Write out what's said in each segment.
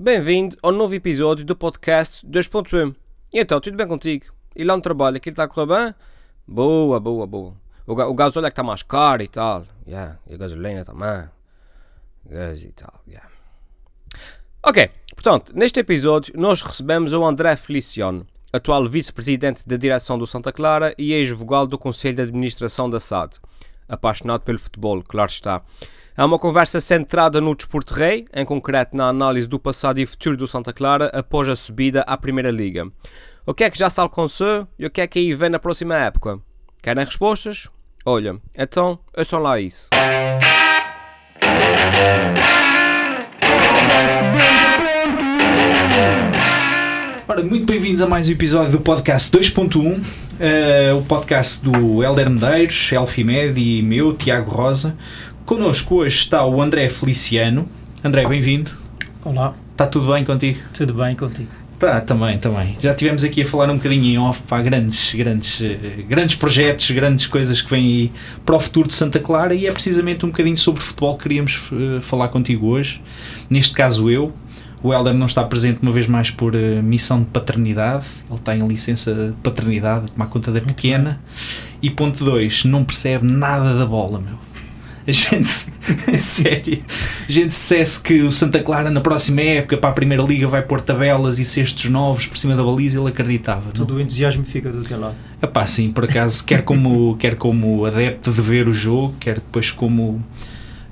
Bem-vindo ao novo episódio do podcast 2.1. E então, tudo bem contigo? E lá no trabalho, aquilo está a correr bem? Boa, boa, boa. O, o gasóleo é que está mais caro e tal. Yeah. E a gasolina também. Gás e tal, yeah. Ok, portanto, neste episódio nós recebemos o André Feliciano, atual vice-presidente da direção do Santa Clara e ex-vogal do Conselho de Administração da SAD. Apaixonado pelo futebol, claro está. É uma conversa centrada no desporto rei, em concreto na análise do passado e futuro do Santa Clara após a subida à Primeira Liga. O que é que já se alcançou e o que é que aí vem na próxima época? Querem respostas? Olha, então, ouçam lá isso. Ora, muito bem-vindos a mais um episódio do podcast 2.1, uh, o podcast do Helder Medeiros, Elfimed e meu, Tiago Rosa. Connosco hoje está o André Feliciano. André, bem-vindo. Olá, Está tudo bem contigo? tudo bem contigo? Tá, também, também. Já tivemos aqui a falar um bocadinho em off para grandes, grandes, eh, grandes projetos, grandes coisas que vêm aí para o futuro de Santa Clara e é precisamente um bocadinho sobre futebol que queríamos eh, falar contigo hoje. Neste caso eu. O Helder não está presente uma vez mais por eh, missão de paternidade. Ele está em licença de paternidade, a tomar conta da pequena. E ponto 2, não percebe nada da bola, meu. A gente, sério, a gente dissesse que o Santa Clara na próxima época para a Primeira Liga vai pôr tabelas e cestos novos por cima da baliza, ele acreditava. não? Todo o entusiasmo fica do teu lado. Epá, sim, por acaso, quer como, quer como adepto de ver o jogo, quer depois como,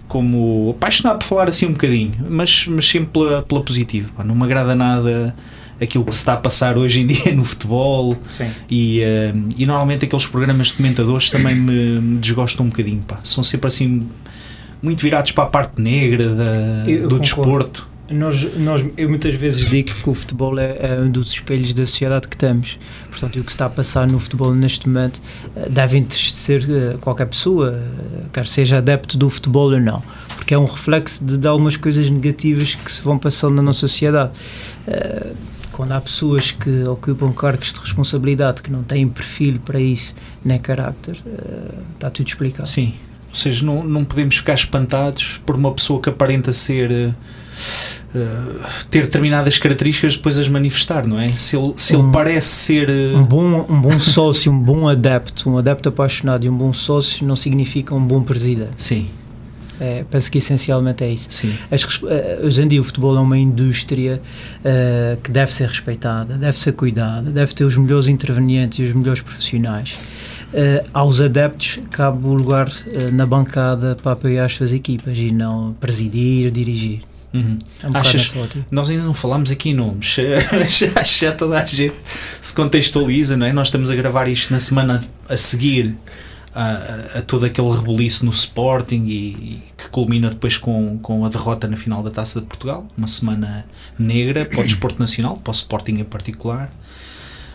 como apaixonado por falar assim um bocadinho, mas, mas sempre pela, pela positiva. pá. Não me agrada nada aquilo que se está a passar hoje em dia no futebol Sim. e, eh, e normalmente aqueles programas de comentadores também me, me desgostam um bocadinho. Pá. São sempre assim muito virados para a parte negra da, Eu do concordo. desporto. Nós, nós, eu muitas vezes digo que o futebol é, é um dos espelhos da sociedade que temos. Portanto, o que está a passar no futebol neste momento eh, deve entristecer eh, qualquer pessoa, eh, quer seja adepto do futebol ou não, porque é um reflexo de, de algumas coisas negativas que se vão passando na nossa sociedade. Eh, Quando há pessoas que ocupam cargos de responsabilidade que não têm perfil para isso, nem carácter, eh, está tudo explicado. Sim. Ou seja, não, não podemos ficar espantados por uma pessoa que aparenta ser. eh, ter determinadas características depois as manifestar, não é? Se ele, se ele Um- parece ser. Um bom, um bom sócio, um bom adepto, um adepto apaixonado e um bom sócio não significa um bom presidente. Sim, É, penso que essencialmente é isso. As res- eh, hoje em dia o futebol é uma indústria eh, que deve ser respeitada, deve ser cuidada, deve ter os melhores intervenientes e os melhores profissionais. Eh, aos adeptos cabe o lugar eh, na bancada para apoiar as suas equipas e não presidir, dirigir. Uhum. É um Achas-. Nós ainda não falámos aqui em nomes. Acho que já toda a gente se contextualiza, não é? Nós estamos a gravar isto na semana a seguir a, a- todo aquele rebuliço no Sporting e, e que culmina depois com, com a derrota na final da Taça de Portugal. Uma semana negra para o desporto nacional, para o Sporting em particular.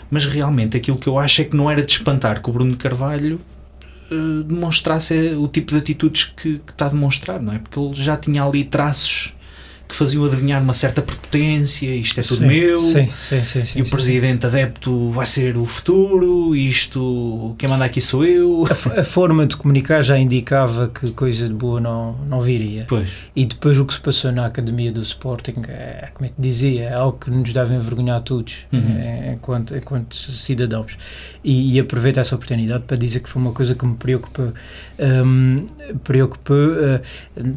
Mas realmente aquilo que eu acho é que não era de espantar que o Bruno Carvalho eh, demonstrasse o tipo de atitudes que, que está a demonstrar, não é? Porque ele já tinha ali traços que faziam adivinhar uma certa prepotência, isto é tudo Sim, meu, Sim, sim, e o presidente adepto vai ser o futuro, isto, quem manda aqui sou eu. A, a forma de comunicar já indicava que coisa de boa não, não viria. Pois, E depois o que se passou na academia do Sporting é, como é que dizia, é algo que nos deve envergonhar a todos, Uhum. eh, enquanto, enquanto cidadãos. E, e aproveito essa oportunidade para dizer que foi uma coisa que me preocupou. Hum, preocupou eh,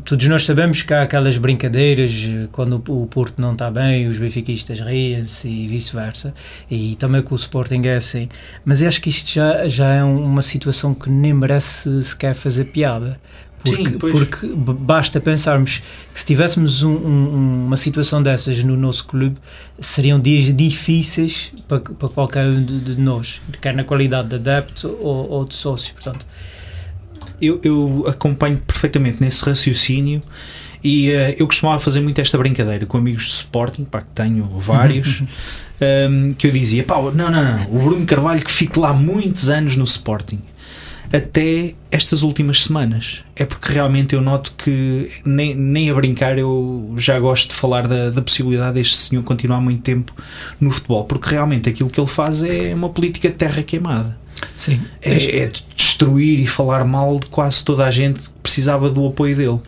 todos nós sabemos que há aquelas brincadeiras eh, quando o, Porto não está bem, os benfiquistas riem-se e vice-versa. E também com o Sporting é assim. Mas acho que isto já, já é um- uma situação que nem merece sequer fazer piada. Porque, Sim, porque basta pensarmos que se tivéssemos um- um- uma situação dessas no nosso clube, seriam dias difíceis para, para qualquer um de, de nós, quer na qualidade de adepto ou, ou de sócio. Portanto, eu, eu acompanho perfeitamente nesse raciocínio e eh, eu costumava fazer muito esta brincadeira com amigos de Sporting, pá, que tenho vários, ehm, que eu dizia, pá, não, não, não, o Bruno Carvalho que fique lá muitos anos no Sporting. Até estas últimas semanas. É porque realmente eu noto que, nem, nem a brincar, eu já gosto de falar da, da possibilidade deste senhor continuar muito tempo no futebol. Porque realmente aquilo que ele faz é uma política de terra queimada. sim, É, é de destruir e falar mal de quase toda a gente que precisava do apoio dele.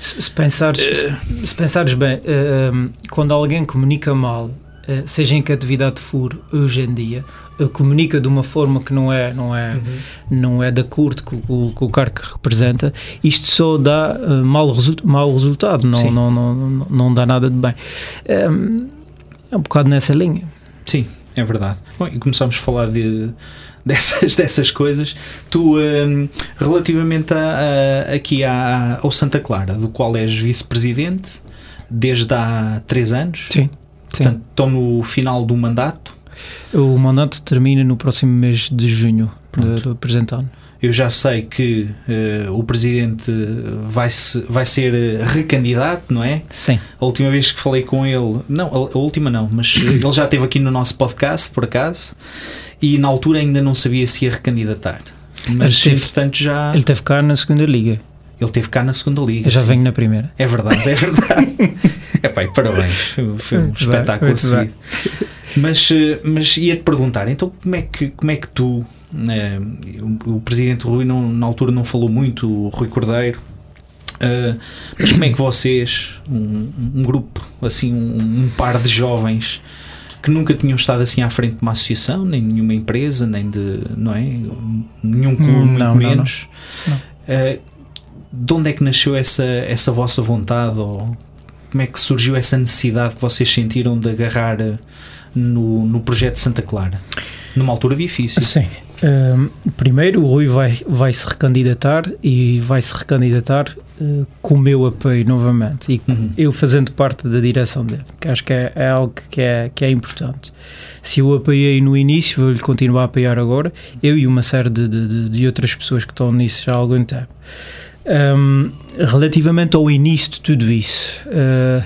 Se, se pensares, se, se pensares bem, eh, um, quando alguém comunica mal, eh, seja em que atividade for hoje em dia, eh, comunica de uma forma que não é não é não é de acordo com, com, com o cargo que representa isto só dá eh, mau, resu mau resultado não, não, não, não, não dá nada de bem. É, é um bocado nessa linha. Sim, é verdade. Bom, e começámos a falar de, dessas, dessas coisas. Tu, hum, relativamente a, a- aqui à- ao Santa Clara, do qual és vice-presidente desde há três anos, sim, portanto, estão no final do mandato. o mandato termina no próximo mês de junho Pronto. do, presente ano Eu já sei que eh, o presidente vai, -se, vai ser eh, recandidato, não é? sim A última vez que falei com ele, não, a, a última não, mas ele já esteve aqui no nosso podcast, por acaso, e na altura ainda não sabia se ia recandidatar. Mas esteve- entretanto já. ele teve cá na segunda liga Ele teve cá na segunda liga. eu já sim. venho na primeira É verdade, é verdade. Epá, e parabéns, foi, um Muito espetáculo bem. seguir. Mas, eh, mas ia-te perguntar, então como é que, como é que tu, eh, o, o presidente Rui não, na altura não falou muito, o Rui Cordeiro, eh, mas como é que vocês, um, um grupo, assim, um, um par de jovens que nunca tinham estado assim à frente de uma associação, nem de nenhuma empresa, nem de, não é? Nenhum clube, Hum, muito não, não, menos. não. Eh, de onde é que nasceu essa, essa vossa vontade ou como é que surgiu essa necessidade que vocês sentiram de agarrar eh, no, no projeto Santa Clara? Numa altura difícil. Sim. Hum, primeiro, o Rui vai, vai se recandidatar e vai se recandidatar eh, com o meu apoio novamente e Uhum. eu fazendo parte da direção dele, que acho que é, é algo que é, que é importante. Se eu o apoiei no início, vou-lhe continuar a apoiar agora, eu e uma série de, de, de- outras pessoas que estão nisso já há algum tempo. Hum, relativamente ao início de tudo isso, eh,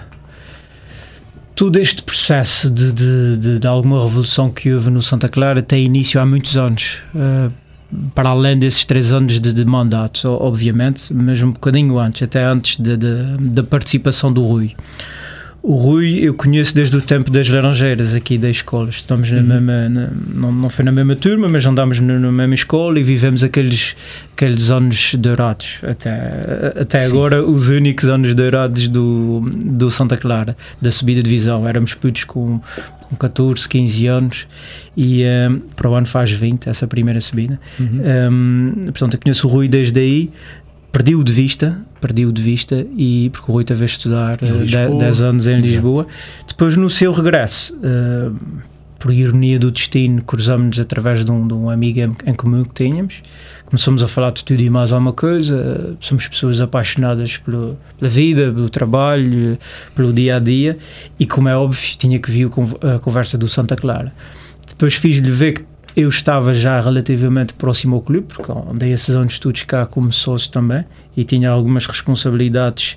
todo este processo de, de, de, de alguma revolução que houve no Santa Clara tem início há muitos anos. eh, para além desses três anos de, mandato, obviamente, mas um bocadinho antes, até antes da participação do Rui. O Rui eu conheço desde o tempo das Laranjeiras aqui da escola. Estamos na Uhum. mesma, na- não, não foi na mesma turma, mas andámos na, na mesma escola e vivemos aqueles, aqueles anos dourados. Até, até Sim. agora, os únicos anos dourados do, do Santa Clara, da subida de divisão. Éramos putos com, com 14, 15 anos e eh, para o ano faz 20, essa primeira subida. Uhum. Um, portanto, eu conheço o Rui desde aí, perdi-o de vista, perdi-o de vista, e porque o Rui esteve a estudar Em eh, Lisboa. 10 anos em Exato. Lisboa. Depois, no seu regresso, uh, por ironia do destino, cruzamos-nos através de um, de um amigo em, em comum que tínhamos. Começamos a falar de tudo e mais alguma coisa. Somos pessoas apaixonadas pelo, pela vida, pelo trabalho, pelo dia a dia, e como é óbvio, tinha que vir a conversa do Santa Clara. Depois fiz-lhe ver que eu estava já relativamente próximo ao clube, porque andei esses anos de estudos cá como sócio também e tinha algumas responsabilidades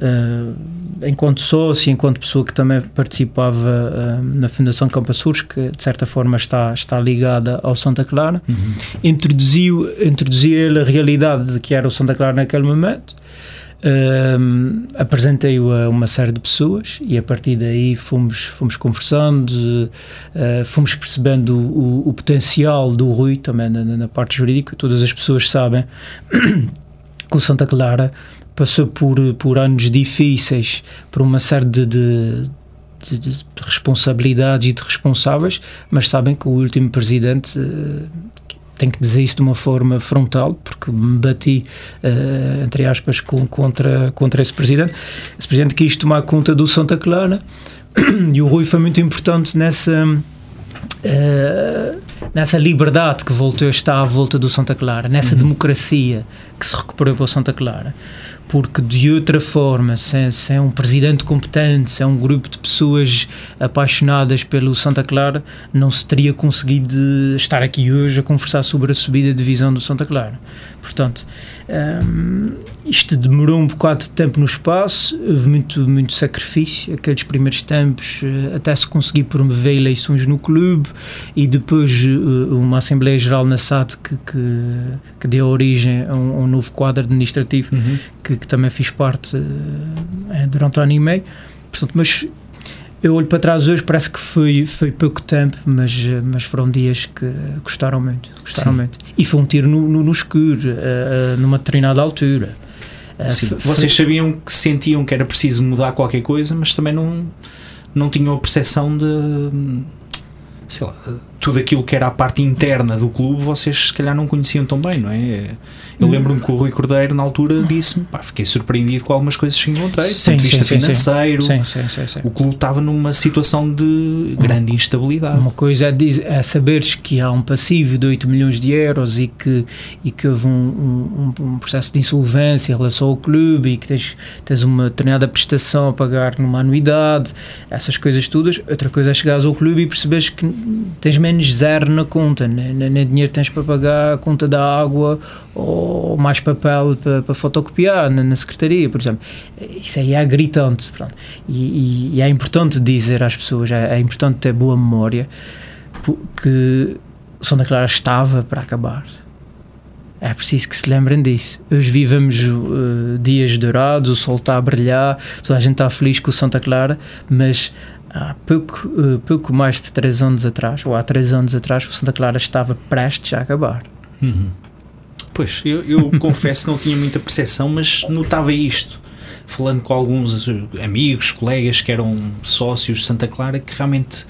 eh, enquanto sócio e enquanto pessoa que também participava eh, na Fundação Campo Açores, que de certa forma está, está ligada ao Santa Clara. Uhum. Introduziu, introduzi ele a realidade de que era o Santa Clara naquele momento. Um, apresentei-o a uma série de pessoas e a partir daí fomos, fomos conversando, uh, fomos percebendo o, o, potencial do Rui também na, na, parte jurídica. Todas as pessoas sabem que o Santa Clara passou por, por anos difíceis, por uma série de, de de, de, de, responsabilidades e de responsáveis, mas sabem que o último presidente uh, tenho que dizer isso de uma forma frontal, porque me bati, uh, entre aspas, com, contra, contra esse presidente. Esse presidente quis tomar conta do Santa Clara e o Rui foi muito importante nessa. Uh, nessa liberdade que voltou a estar à volta do Santa Clara, nessa uhum. democracia que se recuperou para o Santa Clara porque de outra forma, sem, sem um presidente competente, sem um grupo de pessoas apaixonadas pelo Santa Clara, não se teria conseguido estar aqui hoje a conversar sobre a subida de divisão do Santa Clara. Portanto, um, isto demorou um bocado de tempo no espaço, houve muito, muito sacrifício, aqueles primeiros tempos, até se conseguir promover eleições no clube e depois uma Assembleia Geral na SAD que, que, que deu origem a um, a um novo quadro administrativo uhum. Que, que, também fiz parte uh, durante um ano e meio. Portanto, mas eu olho para trás hoje, parece que foi, foi pouco tempo, mas, mas foram dias que gostaram muito. Gostaram muito. E foi um tiro no, no, no escuro, uh, numa determinada altura. Uh, Sim, vocês sabiam que sentiam que era preciso mudar qualquer coisa, mas também não, não tinham a percepção de sei lá, tudo aquilo que era a parte interna do clube, vocês se calhar não conheciam tão bem, não é? Eu Hum. lembro-me que o Rui Cordeiro na altura disse-me, pá, fiquei surpreendido com algumas coisas que encontrei, do Sim, ponto de vista sim, financeiro. Sim, sim, sim, sim. O clube estava numa situação de grande instabilidade. Uma coisa é, diz, é saberes que há um passivo de 8 milhões de euros e que, e que houve um, um, um processo de insolvência em relação ao clube e que tens, tens uma determinada prestação a pagar numa anuidade, essas coisas todas. Outra coisa é chegares ao clube e perceberes que tens menos zero na conta, nem, nem- nem dinheiro tens para pagar a conta da água ou mais papel para, para fotocopiar na, na secretaria, por exemplo. Isso aí é gritante. E, e- e é importante dizer às pessoas, é, é importante ter boa memória, porque o Santa Clara estava para acabar. É preciso que se lembrem disso. Hoje vivemos uh, dias dourados, o sol está a brilhar, toda a gente está feliz com o Santa Clara, mas há pouco, uh, pouco mais de 3 anos atrás, ou há 3 anos atrás, o Santa Clara estava prestes a acabar. Uhum. Pois, eu, eu confesso que não tinha muita percepção, mas notava isto. Falando com alguns eh, amigos, colegas que eram sócios de Santa Clara, que realmente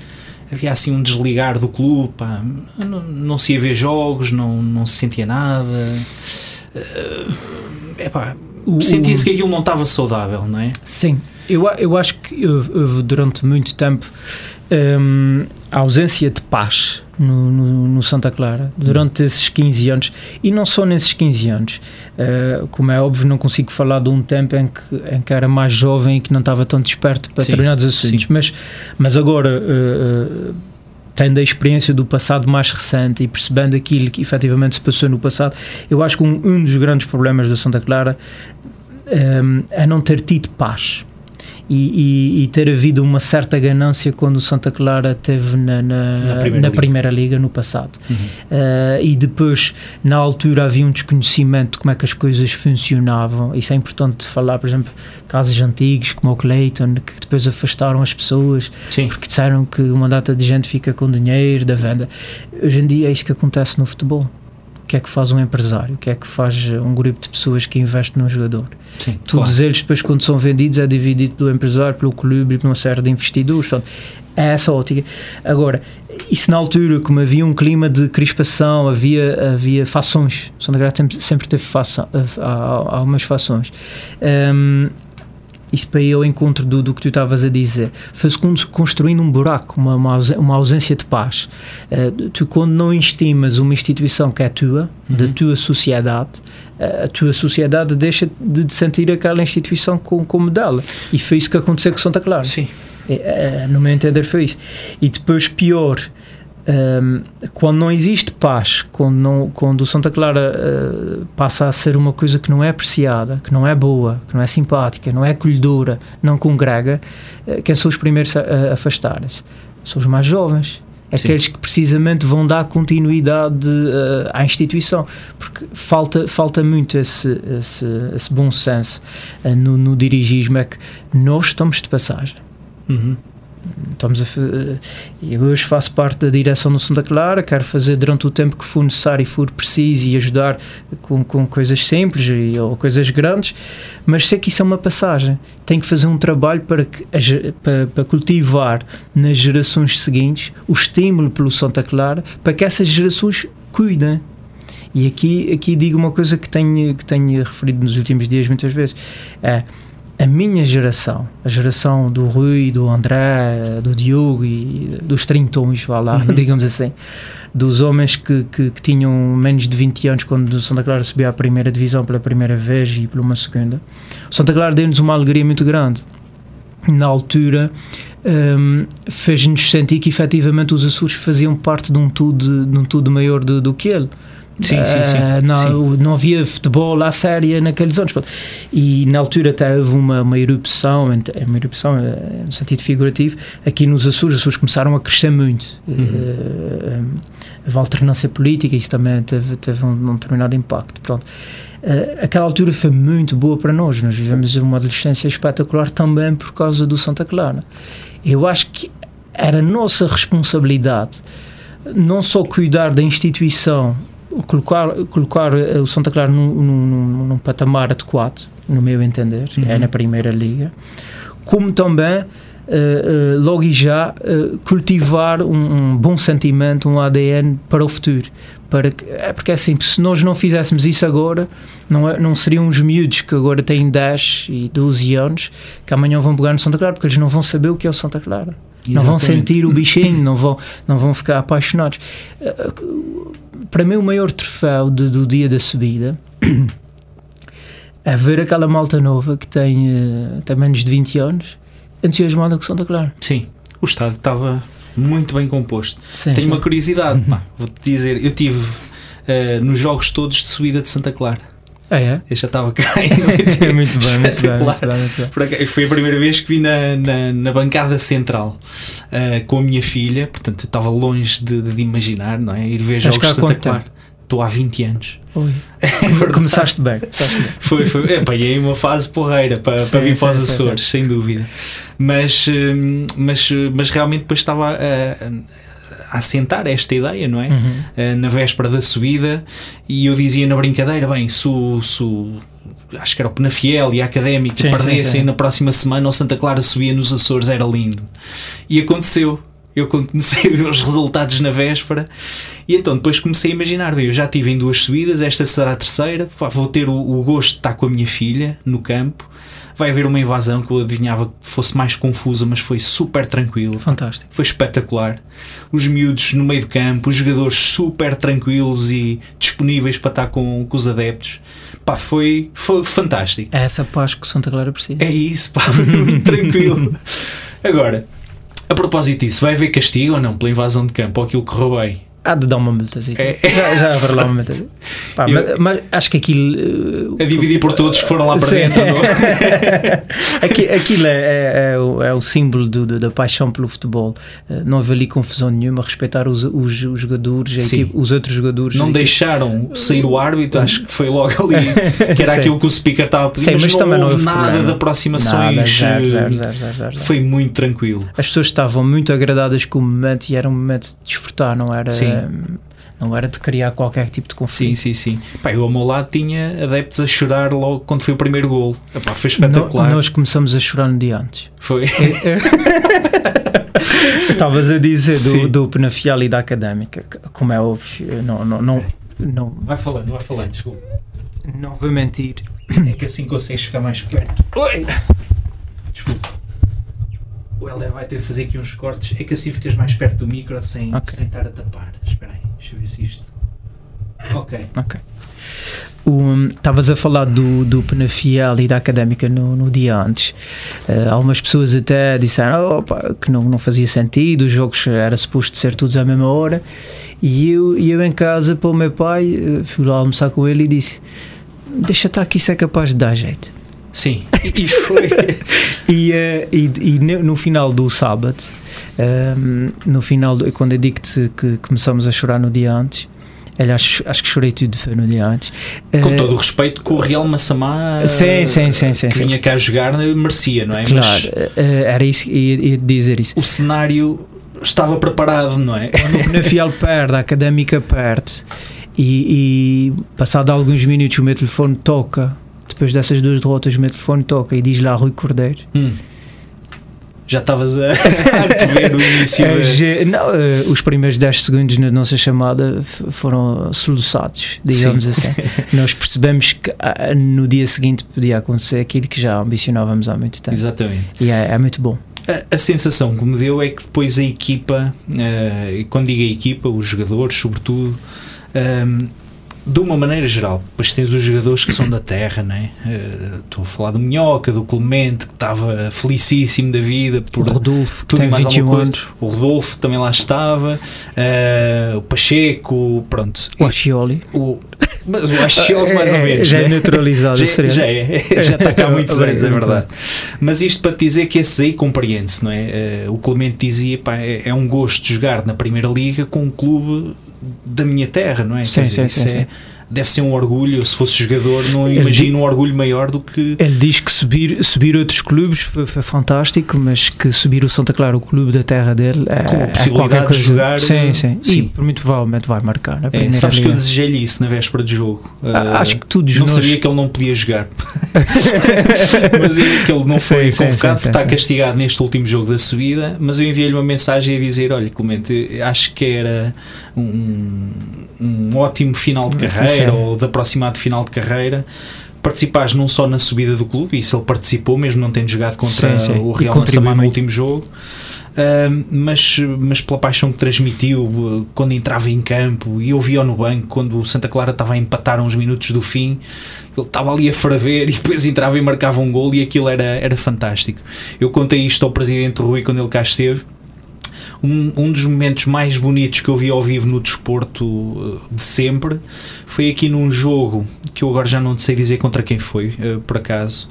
havia assim um desligar do clube, pá, não, não se ia ver jogos, não, não se sentia nada. É pá, sentia-se que aquilo não estava saudável, não é? Sim, eu, eu acho que houve, houve durante muito tempo hum, a ausência de paz no, no- no Santa Clara durante esses 15 anos e não só nesses 15 anos. Uh, como é óbvio, não consigo falar de um tempo em que, em que era mais jovem e que não estava tão desperto para Sim, determinados assuntos, sim. mas, mas agora. uh, uh, tendo a experiência do passado mais recente e percebendo aquilo que efetivamente se passou no passado, eu acho que um, um dos grandes problemas da Santa Clara um, é não ter tido paz. E, e- e ter havido uma certa ganância quando o Santa Clara teve na, na, Na na Primeira primeira, Liga. Liga no passado. Uhum. Uh, e depois, na altura, havia um desconhecimento de como é que as coisas funcionavam. Isso é importante falar, por exemplo, casos antigos como o Clayton, que depois afastaram as pessoas Sim, porque disseram que uma data de gente fica com dinheiro da venda. Hoje em dia é isso que acontece no futebol. O que é que faz um empresário? O que é que faz um grupo de pessoas que investe num jogador? sim, Todos claro. eles, depois, quando são vendidos, é dividido pelo empresário, pelo clube e por uma série de investidores. Portanto, é essa a ótica. Agora, isso na altura, como havia um clima de crispação, havia, havia fações. Santa Clara sempre, teve há, há algumas fações. Hum, isso para ir ao encontro do, do que tu estavas a dizer, foi-se con- construindo um buraco, uma, uma, ausência de paz. Eh, tu, quando não estimas uma instituição que é tua, da Uhum. tua sociedade, eh, a tua sociedade deixa de de sentir aquela instituição como, como dela. E foi isso que aconteceu com Santa Clara. Sim, É, é, no meu entender foi isso. E depois pior, hum, quando não existe paz, quando, não, quando o Santa Clara uh, passa a ser uma coisa que não é apreciada, que não é boa, que não é simpática, não é acolhedora, não congrega, uh, quem são os primeiros a, a afastarem-se? São os mais jovens. Sim. Aqueles que precisamente vão dar continuidade uh, à instituição, porque falta, falta muito esse, esse, esse bom senso no, no dirigismo. É que nós estamos de passagem. Uhum. Estamos a, fa- eh, eu hoje faço parte da direção do Santa Clara, quero fazer durante o tempo que for necessário e for preciso e ajudar com, com coisas simples e, ou coisas grandes, mas sei que isso é uma passagem. Tenho que fazer um trabalho para, que, para, para cultivar nas gerações seguintes o estímulo pelo Santa Clara para que essas gerações cuidem. E aqui, aqui digo uma coisa que tenho, que tenho referido nos últimos dias muitas vezes. É, a minha geração, a geração do Rui, do André, do Diogo e dos trintões, vá lá, Uhum. digamos assim, dos homens que, que, que tinham menos de 20 anos quando o Santa Clara subiu à primeira divisão pela primeira vez e por uma segunda, o Santa Clara deu-nos uma alegria muito grande. Na altura, hum, fez-nos sentir que efetivamente os Açores faziam parte de um tudo, de um tudo maior do, do que ele. Sim, sim, sim. Eh, não, não havia futebol à séria naqueles anos. E na altura até houve uma, uma erupção, ent- uma erupção eh, no sentido figurativo, aqui nos Açores. Os Açores começaram a crescer muito. Eh, houve alternância política, isso também teve, teve um, um determinado impacto. Pronto. Eh, aquela altura foi muito boa para nós. Nós vivemos uma adolescência espetacular também por causa do Santa Clara. Eu acho que era nossa responsabilidade não só cuidar da instituição colocar, colocar eh, o Santa Clara num, num, num, patamar adequado, no meu entender, é na Primeira Liga, como também. Uh, uh, logo e já uh, cultivar um, um, bom sentimento, um ADN para o futuro. Para que, é porque assim, se nós não fizéssemos isso agora, não, é, não seriam os miúdos que agora têm 10 e 12 anos que amanhã vão pegar no Santa Clara, porque eles não vão saber o que é o Santa Clara. Exatamente. Não vão sentir o bichinho, não vão, não vão ficar apaixonados. Para mim, o maior troféu de, do dia da subida é ver aquela malta nova que tem, tem menos de 20 anos entusiasmada com Santa Clara. Sim, o estado estava muito bem composto. Sim, Tenho sim. uma curiosidade, pá, vou-te dizer, eu tive uh, nos jogos todos de subida de Santa Clara. Ah, é? Eu já estava cá. muito bem, muito bem, muito bem, muito bem. Por acaso, foi a primeira vez que vi na, na, na bancada central uh, com a minha filha, portanto eu estava longe de, de imaginar, não é? Ir ver Estás jogos de Santa Clara. Estou há 20 anos. Oi. Começaste bem. bem. Foi, foi. Apanhei uma fase porreira para, Sim, para vir sim, para os sim, Açores, sem dúvida. Mas, hum, mas, mas realmente depois estava a, a assentar esta ideia, não é? Uhum. Uh, Na véspera da subida, e eu dizia na brincadeira: bem, se o. se acho que era o Penafiel e a Académica Sim, sim, perdessem sim. na próxima semana, o Santa Clara subia nos Açores, era lindo. E aconteceu. Eu comecei a ver os resultados na véspera, e então depois comecei a imaginar: bem, eu já tive em duas subidas, esta será a terceira, pá, vou ter o, o gosto de estar com a minha filha no campo. Vai haver uma invasão que eu adivinhava que fosse mais confusa, mas foi super tranquilo. Fantástico. Foi espetacular. Os miúdos no meio do campo, os jogadores super tranquilos e disponíveis para estar com, com os adeptos. Pá, foi, foi fantástico. É essa paz que o Santa Clara precisa. É isso, pá, foi muito tranquilo. Agora, a propósito disso, vai haver castigo ou não pela invasão de campo ou aquilo que roubei? Há de dar uma multazinha. É. Já, já haverá lá uma multazinha. Pá, Eu- mas, mas acho que aquilo. A dividir por todos que foram lá para Sim. dentro. não? Aqui- Aquilo é, é- é o, é o símbolo do- do- da paixão pelo futebol. Uh, Não houve ali confusão nenhuma, respeitar os, os, os jogadores, equipe- os outros jogadores. Não deixaram sair o árbitro, acho que foi logo ali, que era Sim. aquilo que o speaker estava a pedir, Sim, mas, mas não também não houve nada problema. de aproximações. Nada, eh, zero, zero, zero. Foi muito tranquilo. As pessoas estavam muito agradadas com o momento e era um momento de desfrutar, não era, Sim. Não era de criar qualquer tipo de Sim, conflito. sim, sim. Pá, eu ao meu lado tinha adeptos a chorar logo quando foi o primeiro golo. Epá, foi No- espetacular. nós começamos a chorar no dia antes. Foi. Estavas a dizer Sim. do, do Penafiel e da Académica, como é óbvio, não, não, não, não, Vai falando, vai falando, desculpa. não vou mentir. É que assim consegues ficar mais perto. Oi! O Helder vai ter de fazer aqui uns cortes. É que assim ficas mais perto do micro sem, Ok. sem estar a tapar. Espera aí, deixa eu ver se isto. Ok. Ok. O- Estavas a falar do, do Penafiel e da Académica no, no dia antes. Eh, algumas pessoas até disseram "Opa, que não, não fazia sentido, os jogos era suposto ser todos à mesma hora. E eu, eu em casa para o meu pai, eh, fui lá almoçar com ele e disse: Deixa estar que isso é capaz de dar jeito. Sim. E, e foi. E, eh, e, e no, final do sábado, ehm, no final, do, quando eu digo-te que começamos a chorar no dia antes, acho, acho que chorei tudo foi no dia antes. Com Eh, todo o respeito que o Real Massamá Sim, sim, sim, sim, que vinha cá jogar merecia, não é? Claro, Mas eh, era isso que ia, ia dizer isso. o cenário estava preparado, não é? Quando o Penafiel perde, a académica perde, e, e passado alguns minutos o meu telefone toca. Depois dessas duas derrotas, o meu telefone toca e diz lá Rui Cordeiro. Hum. Já estavas a, a ver o início. Ge- não, eh, os primeiros 10 segundos na nossa chamada foram soluçados, digamos assim. Nós percebemos que ah, no dia seguinte podia acontecer aquilo que já ambicionávamos há muito tempo. Exatamente. E é, é muito bom. A, a sensação que me deu é que depois a equipa, eh, e quando digo a equipa, os jogadores, sobretudo, ehm, de uma maneira geral, depois tens os jogadores que são da terra, né? Eh, Estou a falar do Minhoca, do Clemente, que estava felicíssimo da vida O por Rodolfo, que tudo tem mais 21 alguma coisa. anos, O Rodolfo também lá estava, eh, o Pacheco, pronto. o Ascioli. O, mas o Achiol, mais ou É, menos. Já né? é neutralizado, já, seria. já é, já está cá há muitos anos, é verdade. Mas isto para te dizer que esse aí compreende-se, não é? Eh, o Clemente dizia, pá, é, é um gosto jogar na Primeira Liga com um clube da minha terra, não é? Sim, dizer, sim, sim, é- deve ser um orgulho. Se fosse jogador, não imagino um orgulho maior do que. Ele diz que subir, subir outros clubes foi, foi fantástico, mas que subir o Santa Clara, o clube da terra dele, é, Com a é possibilidade de coisa. jogar, Sim, sim. sim. E muito provavelmente vai marcar. É, sabes que eu desejei-lhe isso na véspera de jogo. Ah, Ah, Acho que todos não nós. sabia que ele não podia jogar, mas é que ele não Sim, foi sim, convocado sim, porque está sim. castigado neste último jogo da subida. Mas eu enviei-lhe uma mensagem a dizer: Olha, Clemente, acho que era um, um ótimo final de Muito carreira sério. ou de aproximado final de carreira. Participares não só na subida do clube, isso ele participou, mesmo não tendo jogado contra Sim, sim. o Real Massamá no último jogo. Uh, mas, mas pela paixão que transmitiu uh, quando entrava em campo e eu via-o no banco quando o Santa Clara estava a empatar uns minutos do fim ele estava ali a ferver e depois entrava e marcava um gol e aquilo era, era fantástico eu contei isto ao Presidente Rui quando ele cá esteve um, um dos momentos mais bonitos que eu vi ao vivo no desporto uh, de sempre foi aqui num jogo que eu agora já não sei dizer contra quem foi, uh, por acaso,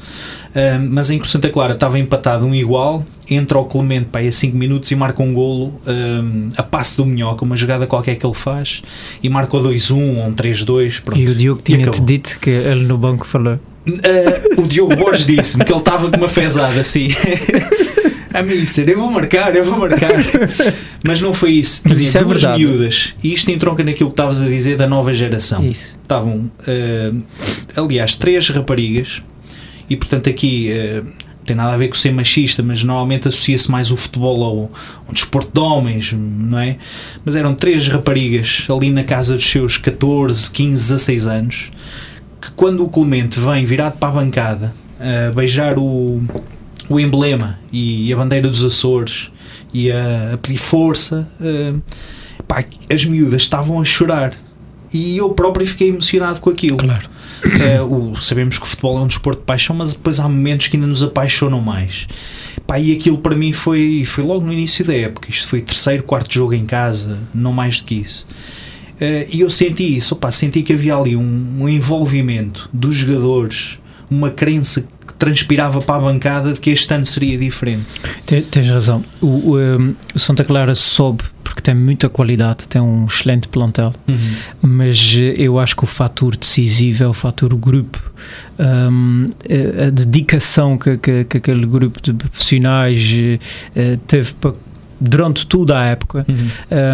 mas em que o Santa Clara estava empatado um igual, entra o Clemente para aí a 5 minutos e marca um golo um, a passe do Minhoca, uma jogada qualquer que ele faz, e marca o 2-1 ou um 3-2. pronto. E o Diogo tinha-te dito que ele no banco falou. Uh, o Diogo Borges disse-me que ele estava com uma fezada assim. A mister, eu vou marcar, eu vou marcar. Mas não foi isso. Mas Tinha isso é duas verdade. miúdas. E isto entronca naquilo que estavas a dizer da nova geração. Isso. Estavam, uh, aliás, três raparigas. E portanto, aqui uh, tem nada a ver com ser machista, mas normalmente associa-se mais o futebol ao, ao desporto de homens, não é? Mas eram três raparigas ali na casa dos seus 14, 15, 16 anos. Que quando o Clemente vem virado para a bancada a beijar o, o emblema e a bandeira dos Açores e a, a pedir força, eh, pá, as miúdas estavam a chorar e eu próprio fiquei emocionado com aquilo. Claro. Eh, o- sabemos que o futebol é um desporto de paixão, mas depois há momentos que ainda nos apaixonam mais. Pá, e aquilo para mim foi, foi logo no início da época. Isto foi terceiro, quarto jogo em casa, não mais do que isso. Eh, e eu senti isso, opá, senti que havia ali um, um envolvimento dos jogadores, uma crença que transpirava para a bancada de que este ano seria diferente. Te- Tens razão. O, um, o Santa Clara sobe porque tem muita qualidade, tem um excelente plantel, mas eh, eu acho que o fator decisivo é o fator grupo. Um, a a dedicação que, que, que aquele grupo de profissionais eh, eh, teve para durante toda a época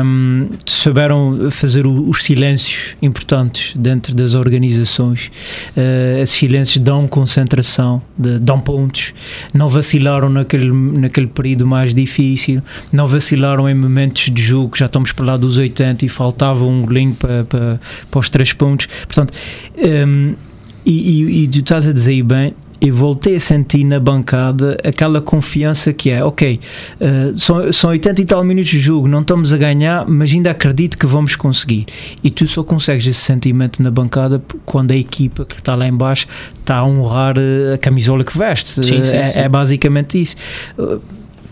um, souberam fazer o- os silêncios importantes dentro das organizações. Uh, esses silêncios dão concentração, de- dão pontos. Não vacilaram naquele, naquele período mais difícil, não vacilaram em momentos de jogo já estamos para lá dos 80 e faltava um golinho para, para, para os três pontos. Portanto, um, e, e, e tu estás a dizer bem. Eu voltei a sentir na bancada aquela confiança que é, ok, Uh, são, são 80 e tal minutos de jogo, não estamos a ganhar, mas ainda acredito que vamos conseguir. E tu só consegues esse sentimento na bancada quando a equipa que está lá em baixo está a honrar uh, a camisola que veste. Sim, sim, é, sim. é basicamente isso. Uh,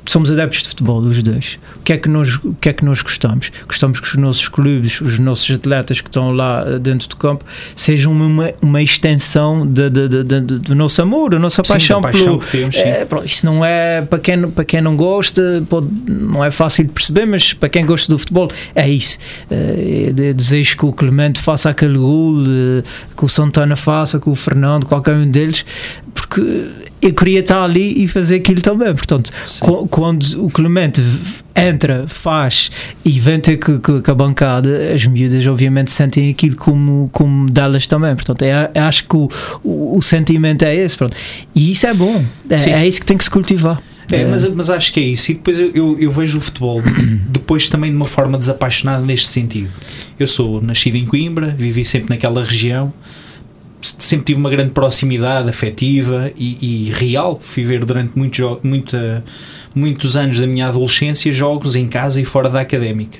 Somos adeptos de futebol, os dois. O que, é que nós, o que é que nós gostamos? Gostamos que os nossos clubes, os nossos atletas que estão lá uh, dentro do campo, sejam uma, uma extensão de, de- de- do nosso amor, da nossa Sim, da paixão, paixão pelo, que temos, sim. é, isso não é para quem, para quem não gosta, pode, não é fácil de perceber, mas para quem gosta do futebol é isso. É, de- desejo que o Clemente faça aquele gol, eh, que o Santana faça, que o Fernando, qualquer um deles, porque eu queria estar ali e fazer aquilo também. Portanto, qu- quando o Clemente entra, faz e vem ter que a bancada, as miúdas obviamente sentem aquilo como, como delas também. Portanto, é, é- acho que o, o, o sentimento é esse. Pronto. E isso é bom, é, é isso que tem que se cultivar. É, mas, mas acho que é isso. E depois eu, eu, eu vejo o futebol depois também de uma forma desapaixonada neste sentido. Eu sou nascido em Coimbra, vivi sempre naquela região, sempre tive uma grande proximidade afetiva e, e real. Fui ver durante muito muitos anos da minha adolescência jogos em casa e fora da académica.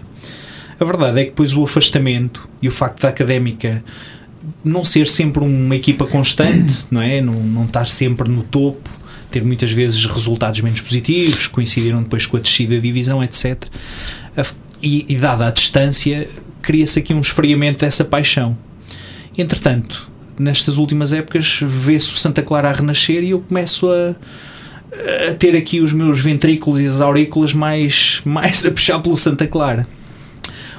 A verdade é que depois o afastamento e o facto da académica não ser sempre uma equipa constante, não é? Não, não estar sempre no topo, ter muitas vezes resultados menos positivos, coincidiram depois com a descida da divisão, etc. E, e dada a distância, cria-se aqui um esfriamento dessa paixão. Entretanto, nestas últimas épocas, vê-se o Santa Clara a renascer e eu começo a, a ter aqui os meus ventrículos e as aurículas mais, mais a puxar pelo Santa Clara.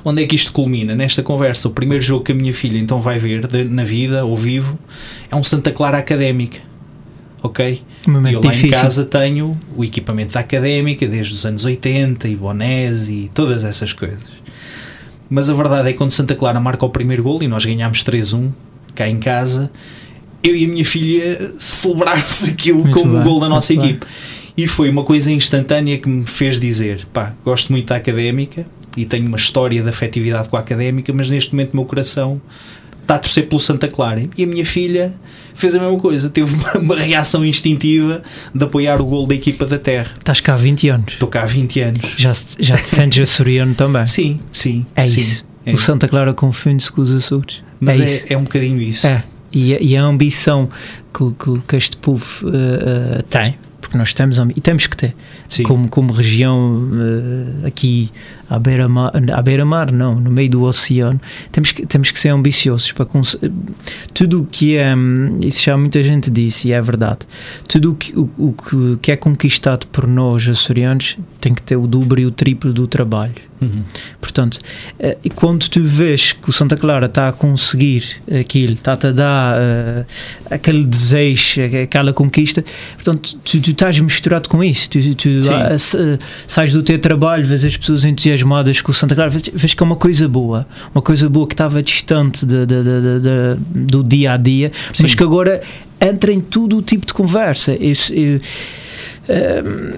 onde é que isto culmina? Nesta conversa, o primeiro jogo que a minha filha então vai ver de, na vida, ao vivo, é um Santa Clara Académica. Ok? Um eu lá difícil. em casa tenho o equipamento da académica desde os anos 80 e bonés e todas essas coisas. Mas a verdade é que quando Santa Clara marca o primeiro gol e nós ganhámos 3-1 cá em casa, eu e a minha filha celebrámos aquilo Muito como o bem, gol da nossa muito bem. equipe. E foi uma coisa instantânea que me fez dizer: pá, gosto muito da académica e tenho uma história de afetividade com a académica, mas neste momento o meu coração está a torcer pelo Santa Clara. E a minha filha fez a mesma coisa, teve uma, uma reação instintiva de apoiar o gol da equipa da Terra. Estás cá há 20 anos. Estou cá há 20 anos. Já, já te sentes açoriano também. Sim, sim. É sim, isso. é. O Santa Clara confunde-se com os Açores. Mas é é, é um bocadinho isso. É. E, a- e a ambição que, que, que este povo eh, eh, tem, porque nós temos e temos que ter, Sim. como, como região eh, aqui à beira-mar, à beira-mar, não, no meio do oceano, temos que, temos que ser ambiciosos para tudo o que é, hum, isso já muita gente disse e é verdade, tudo o que, o, o que- é conquistado por nós açorianos tem que ter o dobro e o triplo do trabalho. Uhum. Portanto, eh, quando tu vês que o Santa Clara está a conseguir aquilo, está-te a dar eh, aquele desejo, aquela conquista, portanto, tu, tu estás misturado com isso. Tu, tu se- sais do teu trabalho, vês as pessoas entusiasmadas com o Santa Clara, vês, que é uma coisa boa, uma coisa boa que estava distante de- de- de- do dia a dia, mas Sim. que agora entra em todo o tipo de conversa. Isso- eu-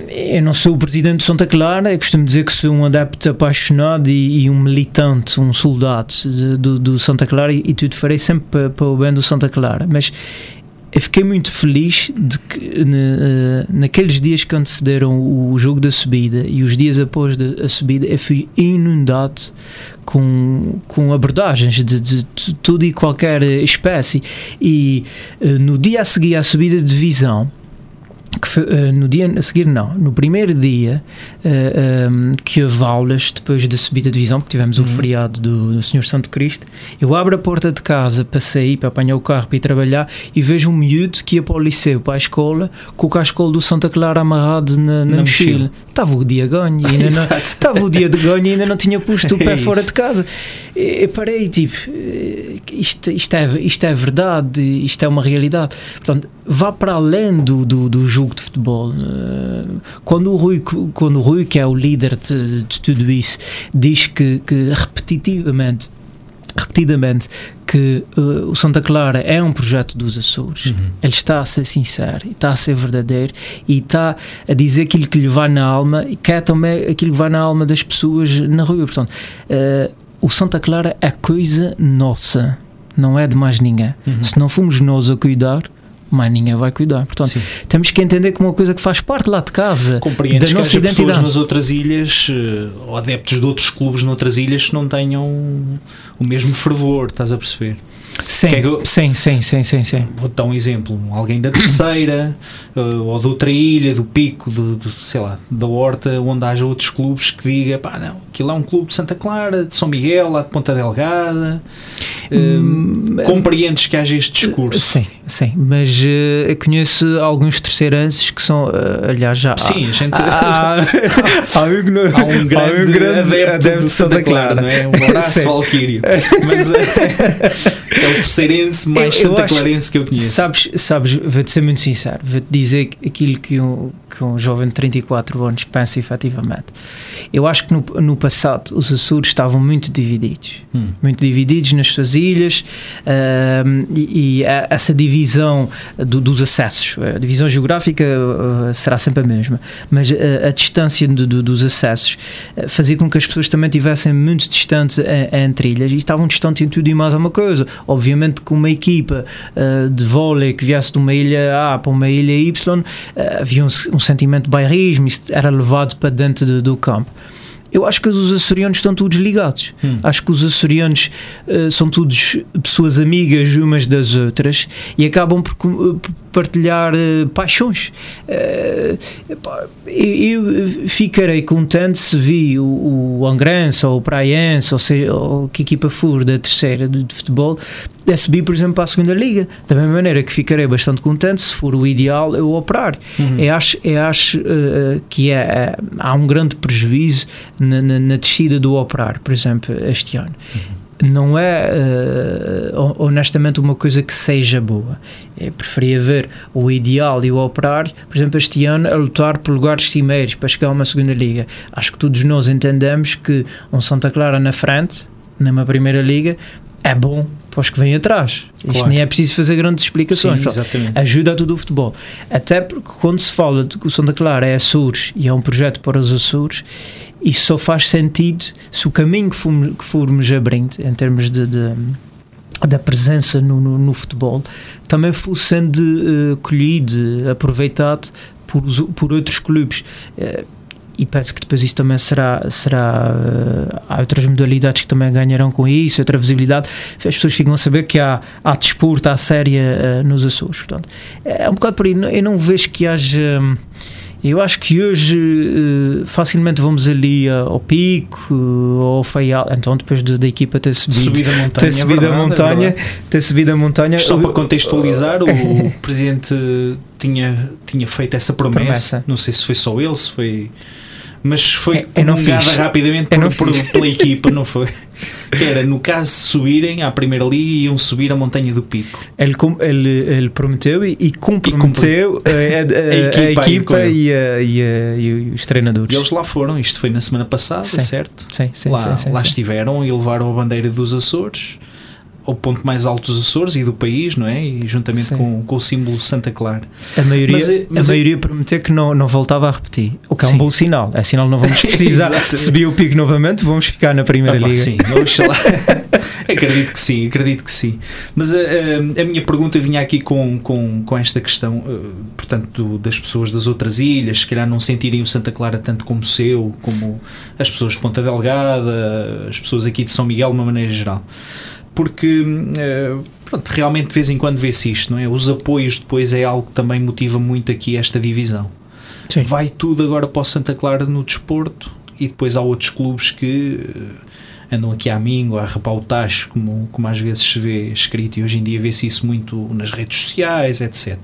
eu não sou o presidente de Santa Clara, eu costumo dizer que sou um adepto apaixonado e, e um militante, um soldado do, do Santa Clara e, e tudo farei sempre para, para o bem do Santa Clara. Mas eu fiquei muito feliz de que eh, naqueles dias que antecederam o, jogo da subida e os dias após de- a subida, eu fui inundado com, com abordagens de, de, de toda e qualquer espécie. E eh, no dia a seguir à subida de divisão, que eh, no dia a seguir não, no primeiro dia eh, ehm, que houve aulas depois da subida de divisão, porque tivemos o Uhum. feriado do, do Senhor Santo Cristo, eu abro a porta de casa para sair, para apanhar o carro para ir trabalhar e vejo um miúdo que ia para o liceu, para a escola, com o cascolo do Santa Clara amarrado na, na Na mochila. mochila. Estava o dia ganho ainda não, estava o dia de ganho e ainda não tinha posto o pé É fora de casa. Eu parei, tipo, eh, isto, isto, é, isto é verdade, isto é uma realidade. Portanto, vá para além do, do, do jogo de futebol. Eh, Quando o Rui, quando o Rui que é o líder de, de tudo isso, diz que, que repetitivamente repetidamente que eh, o Santa Clara é um projeto dos Açores. Uhum. Ele está a ser sincero, está a ser verdadeiro e está a dizer aquilo que lhe vai na alma e quer também aquilo que vai na alma das pessoas na rua. Portanto, eh, o Santa Clara é coisa nossa, não é de mais ninguém. Uhum. Se não formos nós a cuidar, mais ninguém vai cuidar. Portanto, Sim. temos que entender como uma coisa que faz parte lá de casa, Compreendes da que nossa pessoas identidade. nas outras ilhas eh, ou adeptos de outros clubes noutras ilhas que não tenham o mesmo fervor, estás a perceber? Sim, é eu- sim, sim, sim, sim, sim. Vou dar um exemplo: alguém da terceira eh, ou de outra ilha, do Pico, do, do- sei lá, da Horta, onde haja outros clubes que diga pá, não, aquilo é um clube de Santa Clara, de São Miguel, lá de Ponta Delgada. Eh, Hum, compreendes que haja este discurso? Sim, sim, mas eh, eu conheço alguns terceirenses que são, eh, aliás, já. Sim, a gente. há, há um, Há um grande, adepto, de Santa Clara, não é? Um abraço. Valquírio. Mas eh, é o terceirense mais Eu- eu Santa Clarense que eu conheço. Sabes, sabes vou-te ser muito sincero, vou-te dizer aquilo que um, que um jovem de 34 anos pensa efetivamente. Eu acho que no, no passado os Açores estavam muito divididos. Hum. muito divididos nas suas ilhas e, e essa divisão do- dos acessos, a divisão geográfica ah, será sempre a mesma, mas a, a distância do- do- dos acessos fazia com que as pessoas também estivessem muito distantes entre ilhas e estavam distantes em tudo e mais alguma coisa. Obviamente que uma equipa ah, de vôlei que viesse de uma ilha A para uma ilha Y ah, havia um, um sentimento de bairrismo, isso era levado para dentro do- do campo. Eu acho que os açorianos estão todos ligados. Hum. Acho que os açorianos eh, são todos pessoas amigas umas das outras e acabam por, por partilhar eh, paixões. Eh, epá, eu, ficarei contente se vi o, o Angrense ou o Praiense, ou seja, ou que equipa for da terceira de, de futebol, a subir, por exemplo, para a segunda liga. Da mesma maneira que ficarei bastante contente se for o ideal eu operar. Uhum. Eu acho, eu acho eh, que é- há um grande prejuízo na, na, na descida do operário, por exemplo, este ano. Não é uh, honestamente uma coisa que seja boa. Eu preferia ver o ideal e o operário, por exemplo, este ano a lutar por lugares cimeiros para chegar a uma segunda liga. Acho que todos nós entendemos que um Santa Clara na frente, numa primeira liga, é bom para os que vêm atrás. Claro. Isto nem é preciso fazer grandes explicações. Sim. Ajuda a todo o futebol. Até porque quando se fala de que o Santa Clara é Açores e é um projeto para os Açores, isso só faz sentido se o caminho que formos, que formos abrindo, em termos de, de da presença no, no, no, futebol também fosse sendo uh, colhido, aproveitado por, por outros clubes. Uh, e penso que depois isso também será, será uh, há outras modalidades que também ganharão com isso, outra visibilidade, as pessoas ficam a saber que há, há desporto, há séria nos Açores, portanto, é um bocado por aí, eu não vejo que haja eu acho que hoje uh, facilmente vamos ali ao Pico uh, ao Faial, então depois de, da equipa ter subido, subido a montanha, ter subido verdade, a montanha, ter subido a montanha. Só para contextualizar, o presidente tinha, tinha feito essa promessa. promessa. Não sei se foi só ele, se foi mas foi é, comunicada rapidamente por, por, pela equipa, não foi? Que era, no caso de subirem à Primeira Liga, iam subir a Montanha do Pico. Ele, ele, ele prometeu e, e comprometeu a, a, a, a, equipa, e, e, e, os treinadores. E eles lá foram, isto foi na semana passada, sim. certo? Sim, sim, lá, sim, lá estiveram e levaram a bandeira dos Açores ao ponto mais alto dos Açores e do país, não é? E juntamente com, com o símbolo Santa Clara. A maioria, mas, eh, mas a maioria prometeu que não, não voltava a repetir, o que é um bom sinal. É sinal não vamos precisar subir o pico novamente, vamos ficar na Primeira ah, Liga. Sim, oxalá. acredito que sim, acredito que sim. Mas a, eh, a, eh, a, minha pergunta vinha aqui com, com, com esta questão, portanto, do, das pessoas das outras ilhas, se calhar não sentirem o Santa Clara tanto como o seu, como as pessoas de Ponta Delgada, as pessoas aqui de São Miguel, de uma maneira geral porque uh, pronto, realmente de vez em quando vê-se isto, não é? Os apoios depois é algo que também motiva muito aqui esta divisão. Sim. Vai tudo agora para o Santa Clara no desporto e depois há outros clubes que uh, andam aqui à mingo, a rapar o tacho, como, como às vezes se vê escrito, e hoje em dia vê-se isso muito nas redes sociais, etc.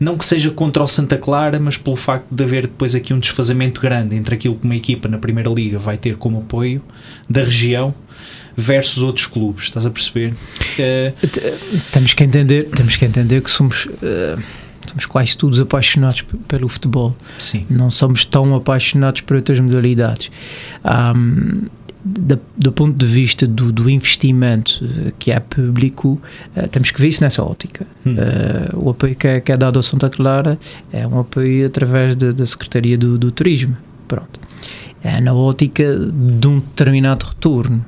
Não que seja contra o Santa Clara, mas pelo facto de haver depois aqui um desfazamento grande entre aquilo que uma equipa na Primeira Liga vai ter como apoio da região versus outros clubes, estás a perceber? Uh, temos que entender, temos que entender que somos uh, somos quase todos apaixonados pelo futebol. Sim. Não somos tão apaixonados por outras modalidades. Um, do, do, ponto de vista do, do, investimento eh, que é público, uh, temos que ver isso nessa ótica. Hum. Uh, o apoio que é, que é, dado ao Santa Clara é um apoio através de, da Secretaria do, do Turismo. Pronto. É na ótica de um determinado retorno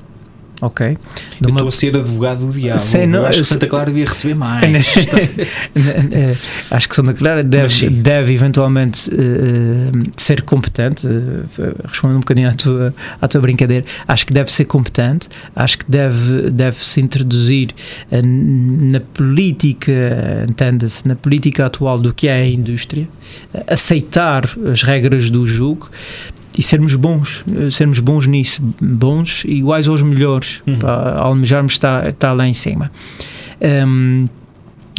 ok? Eu estou a ser advogado do diabo. Sei, não, acho que Santa Clara devia receber mais. acho que Santa Clara deve, deve eventualmente uh, ser competente, uh, respondendo um bocadinho à tua, à tua brincadeira, acho que deve ser competente, acho que deve, deve se introduzir uh, na política, entenda-se, na política atual do que é a indústria, aceitar as regras do jogo e sermos bons, eh, sermos bons nisso, bons iguais aos melhores, uhum. para almejarmos estar, estar lá em cima. Um,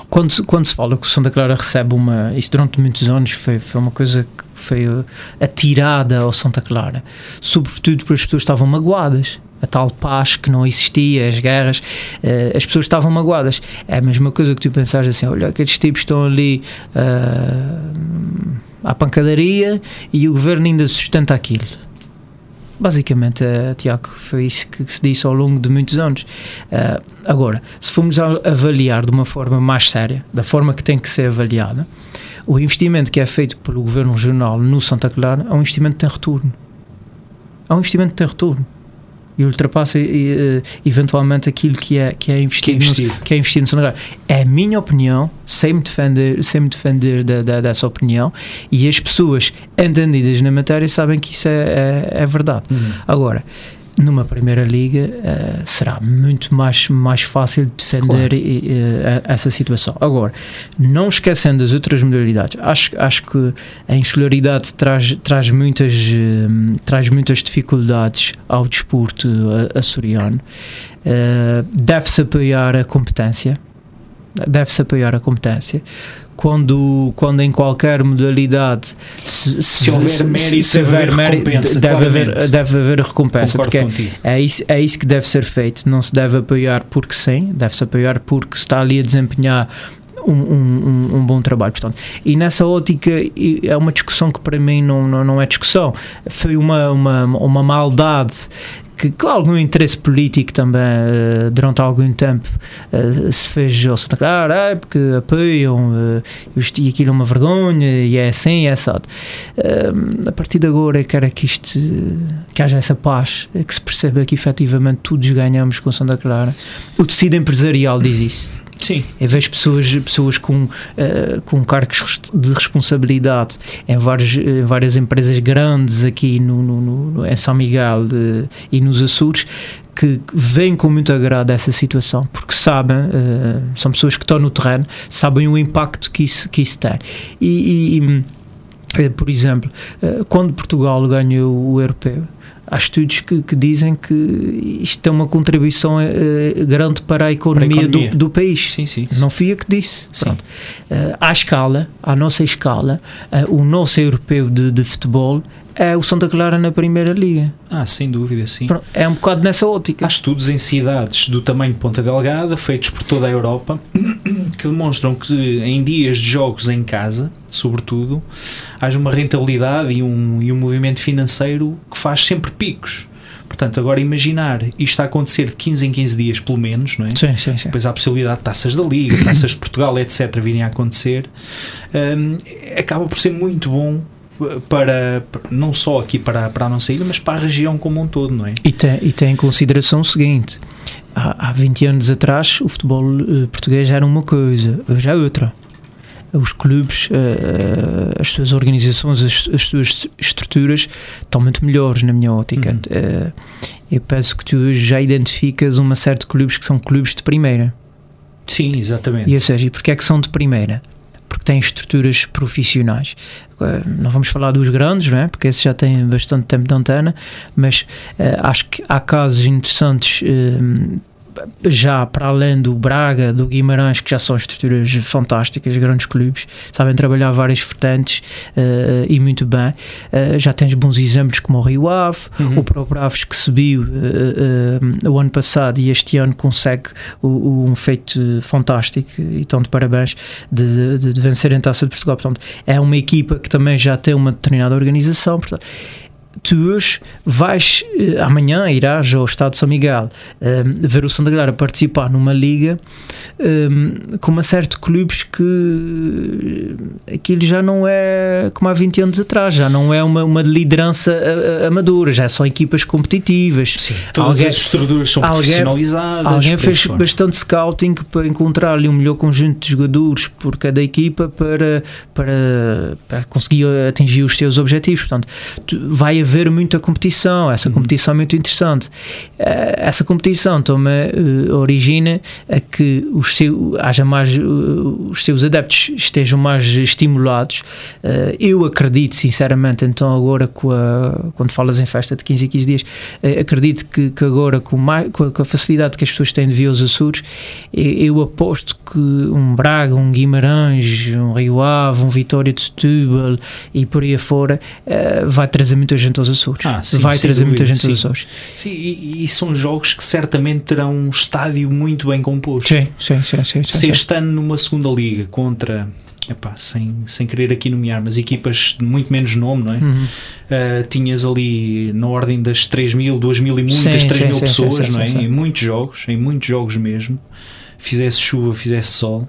quando, se, quando se fala que o Santa Clara recebe uma. Isso durante muitos anos foi, foi uma coisa que foi eh, atirada ao Santa Clara, sobretudo porque as pessoas estavam magoadas. A tal paz que não existia, as guerras, uh, as pessoas estavam magoadas. É a mesma coisa que tu pensares assim: olha, aqueles tipos estão ali. Uh, à pancadaria e o governo ainda sustenta aquilo. Basicamente, uh, Tiago, foi isso que, que, se disse ao longo de muitos anos. Uh, agora, se formos avaliar de uma forma mais séria, da forma que tem que ser avaliada, o investimento que é feito pelo governo regional no Santa Clara é um investimento que tem retorno. É um investimento que tem retorno e ultrapassa e, eventualmente aquilo que é, que é investido, que é investido. No, que é investido no Sonora. É a minha opinião, sem me defender, sem me defender da, da, dessa opinião, e as pessoas entendidas na matéria sabem que isso é, é, é verdade. Uhum. Agora, numa primeira liga uh, será muito mais, mais fácil defender claro. uh, essa situação. Agora, não esquecendo as outras modalidades, acho, acho que a insularidade traz, traz, muitas, uh, traz muitas dificuldades ao desporto açoriano. Deve-se apoiar a competência, deve-se apoiar a competência. Quando, quando em qualquer modalidade se, Se houver mérito, deve haver recompensa, deve, haver, deve haver recompensa, Concordo porque contigo. é isso, é isso que deve ser feito. Não se deve apoiar porque sim, deve-se apoiar porque se está ali a desempenhar um, um, um- bom trabalho. Portanto, e nessa ótica é uma discussão que para mim não, não, não é discussão. Foi uma, uma, uma maldade que com algum interesse político também eh, durante algum tempo eh, se fez ao Santa Clara, ah, porque apoiam eh, isto e aquilo é uma vergonha e é assim e é assado. A partir de agora eu quero é que isto que haja essa paz, é que se perceba que efetivamente todos ganhamos com Santa Clara. O tecido empresarial diz isso. Sim, Eu vejo pessoas, pessoas com, eh, com cargos de responsabilidade em, vários, em várias empresas grandes aqui no, no- no- em São Miguel de- e nos Açores que veem com muito agrado essa situação porque sabem, eh, são pessoas que estão no terreno, sabem o impacto que isso, que isso tem. E, e, eh, por exemplo, eh, quando Portugal ganhou o europeu, há estudos que, que dizem que isto tem uma contribuição eh, grande para a economia, economia. Do, do país. sim, sim. Não fui eu que disse. Sim. Pronto. Eh, à escala, à nossa escala, eh, o nosso europeu de, de futebol é o Santa Clara na Primeira Liga. Ah, sem dúvida, sim. É um bocado nessa ótica. Há estudos em cidades do tamanho de Ponta Delgada, feitos por toda a Europa, que demonstram que em dias de jogos em casa, sobretudo, haja uma rentabilidade e um, e um movimento financeiro que faz sempre picos. Portanto, agora imaginar isto a acontecer de 15 em 15 dias, pelo menos, não é? Sim, sim, sim. Depois há a possibilidade de taças da Liga, taças de Portugal, etc., virem a acontecer, hum, acaba por ser muito bom para, não só aqui para, para a nossa ilha, mas para a região como um todo, não é? E tem, e tem em consideração o seguinte: há, há 20 anos atrás o futebol eh, português era uma coisa, hoje é outra. Os clubes, eh, as suas organizações, as, as suas estruturas estão muito melhores, na minha ótica. Uhum. Eh, eu penso que tu já identificas uma série de clubes que são clubes de primeira. Sim, exatamente. E ou seja, e porquê é que são de primeira? Têm estruturas profissionais. Não vamos falar dos grandes, não é? porque esses já têm bastante tempo de antena, mas eh, acho que há casos interessantes eh, já para além do Braga, do Guimarães, que já são estruturas fantásticas, grandes clubes, sabem trabalhar várias vertentes eh, e muito bem. Eh, já tens bons exemplos como o Rio Ave, Uhum. o próprio Aves que subiu eh, o ano passado e este ano consegue o- o- um feito fantástico e estão de parabéns de, de, de vencer em Taça de Portugal. Portanto, é uma equipa que também já tem uma determinada organização. Portanto, tu hoje vais, eh, amanhã irás ao Estado de São Miguel eh, ver o Santa Clara participar numa liga eh, com uma série de clubes que eh, aquilo já não é como há 20 anos atrás, já não é uma, uma liderança eh, amadora, já são equipas competitivas. Sim, todas Alguém- as estruturas são alguém- profissionalizadas. Alguém fez bastante scouting para encontrar ali um melhor conjunto de jogadores por cada equipa para, para, para conseguir atingir os seus objetivos. Portanto, vai haver muita competição, essa competição é muito interessante. Eh, Essa competição também eh, origina a que os seu, haja mais, eh, os seus adeptos estejam mais estimulados. Eu acredito, sinceramente, então agora com a- quando falas em festa de 15 e 15 dias, acredito que, que agora com, mai- com a, facilidade que as pessoas têm de vir aos Açores, eu aposto que um Braga, um Guimarães, um Rio Ave, um Vitória de Setúbal e por aí afora vai trazer muita gente aos Açores. Ah, sim, vai trazer muita dúvida, gente aos sim. Açores. Sim, e, e são jogos que certamente terão um estádio muito bem composto. Sim, sim, sim. sim, Se este ano numa segunda liga contra, epá, sem, sem querer aqui nomear, mas equipas de muito menos nome, não é? Uhum. Uh, tinhas ali na ordem das 3 mil, 2 mil e muitas, Sim, 3 sim, mil pessoas, não é? Em muitos jogos, em muitos jogos mesmo. Fizesse chuva, fizesse sol.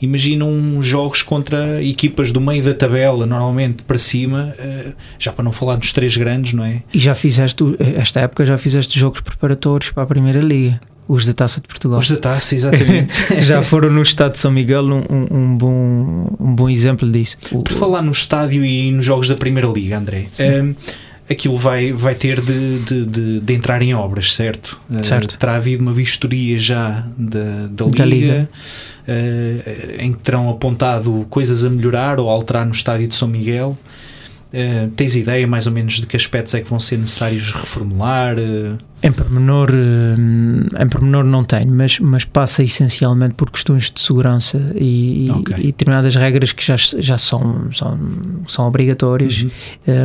Imagina uns jogos contra equipas do meio da tabela, normalmente para cima, uh, já para não falar dos três grandes, não é? E já fizeste, esta época já fizeste jogos preparatórios para a Primeira Liga, os da Taça de Portugal. Os da taça, exatamente. já foram no Estado de São Miguel um, um- um bom, um bom exemplo disso. Por falar no estádio e nos jogos da Primeira Liga, André, Sim. Aquilo vai, vai ter de, de, de- de entrar em obras, certo? Uh, Certo. terá havido uma vistoria já da, da Liga, Da Liga. uh, em que terão apontado coisas a melhorar ou a alterar no estádio de São Miguel. Uh, tens ideia mais ou menos de que aspectos é que vão ser necessários reformular? Uh... Em pormenor, uh, em pormenor não tenho, mas, mas passa essencialmente por questões de segurança e, okay. e determinadas regras que já, já são, são, são obrigatórias, uhum.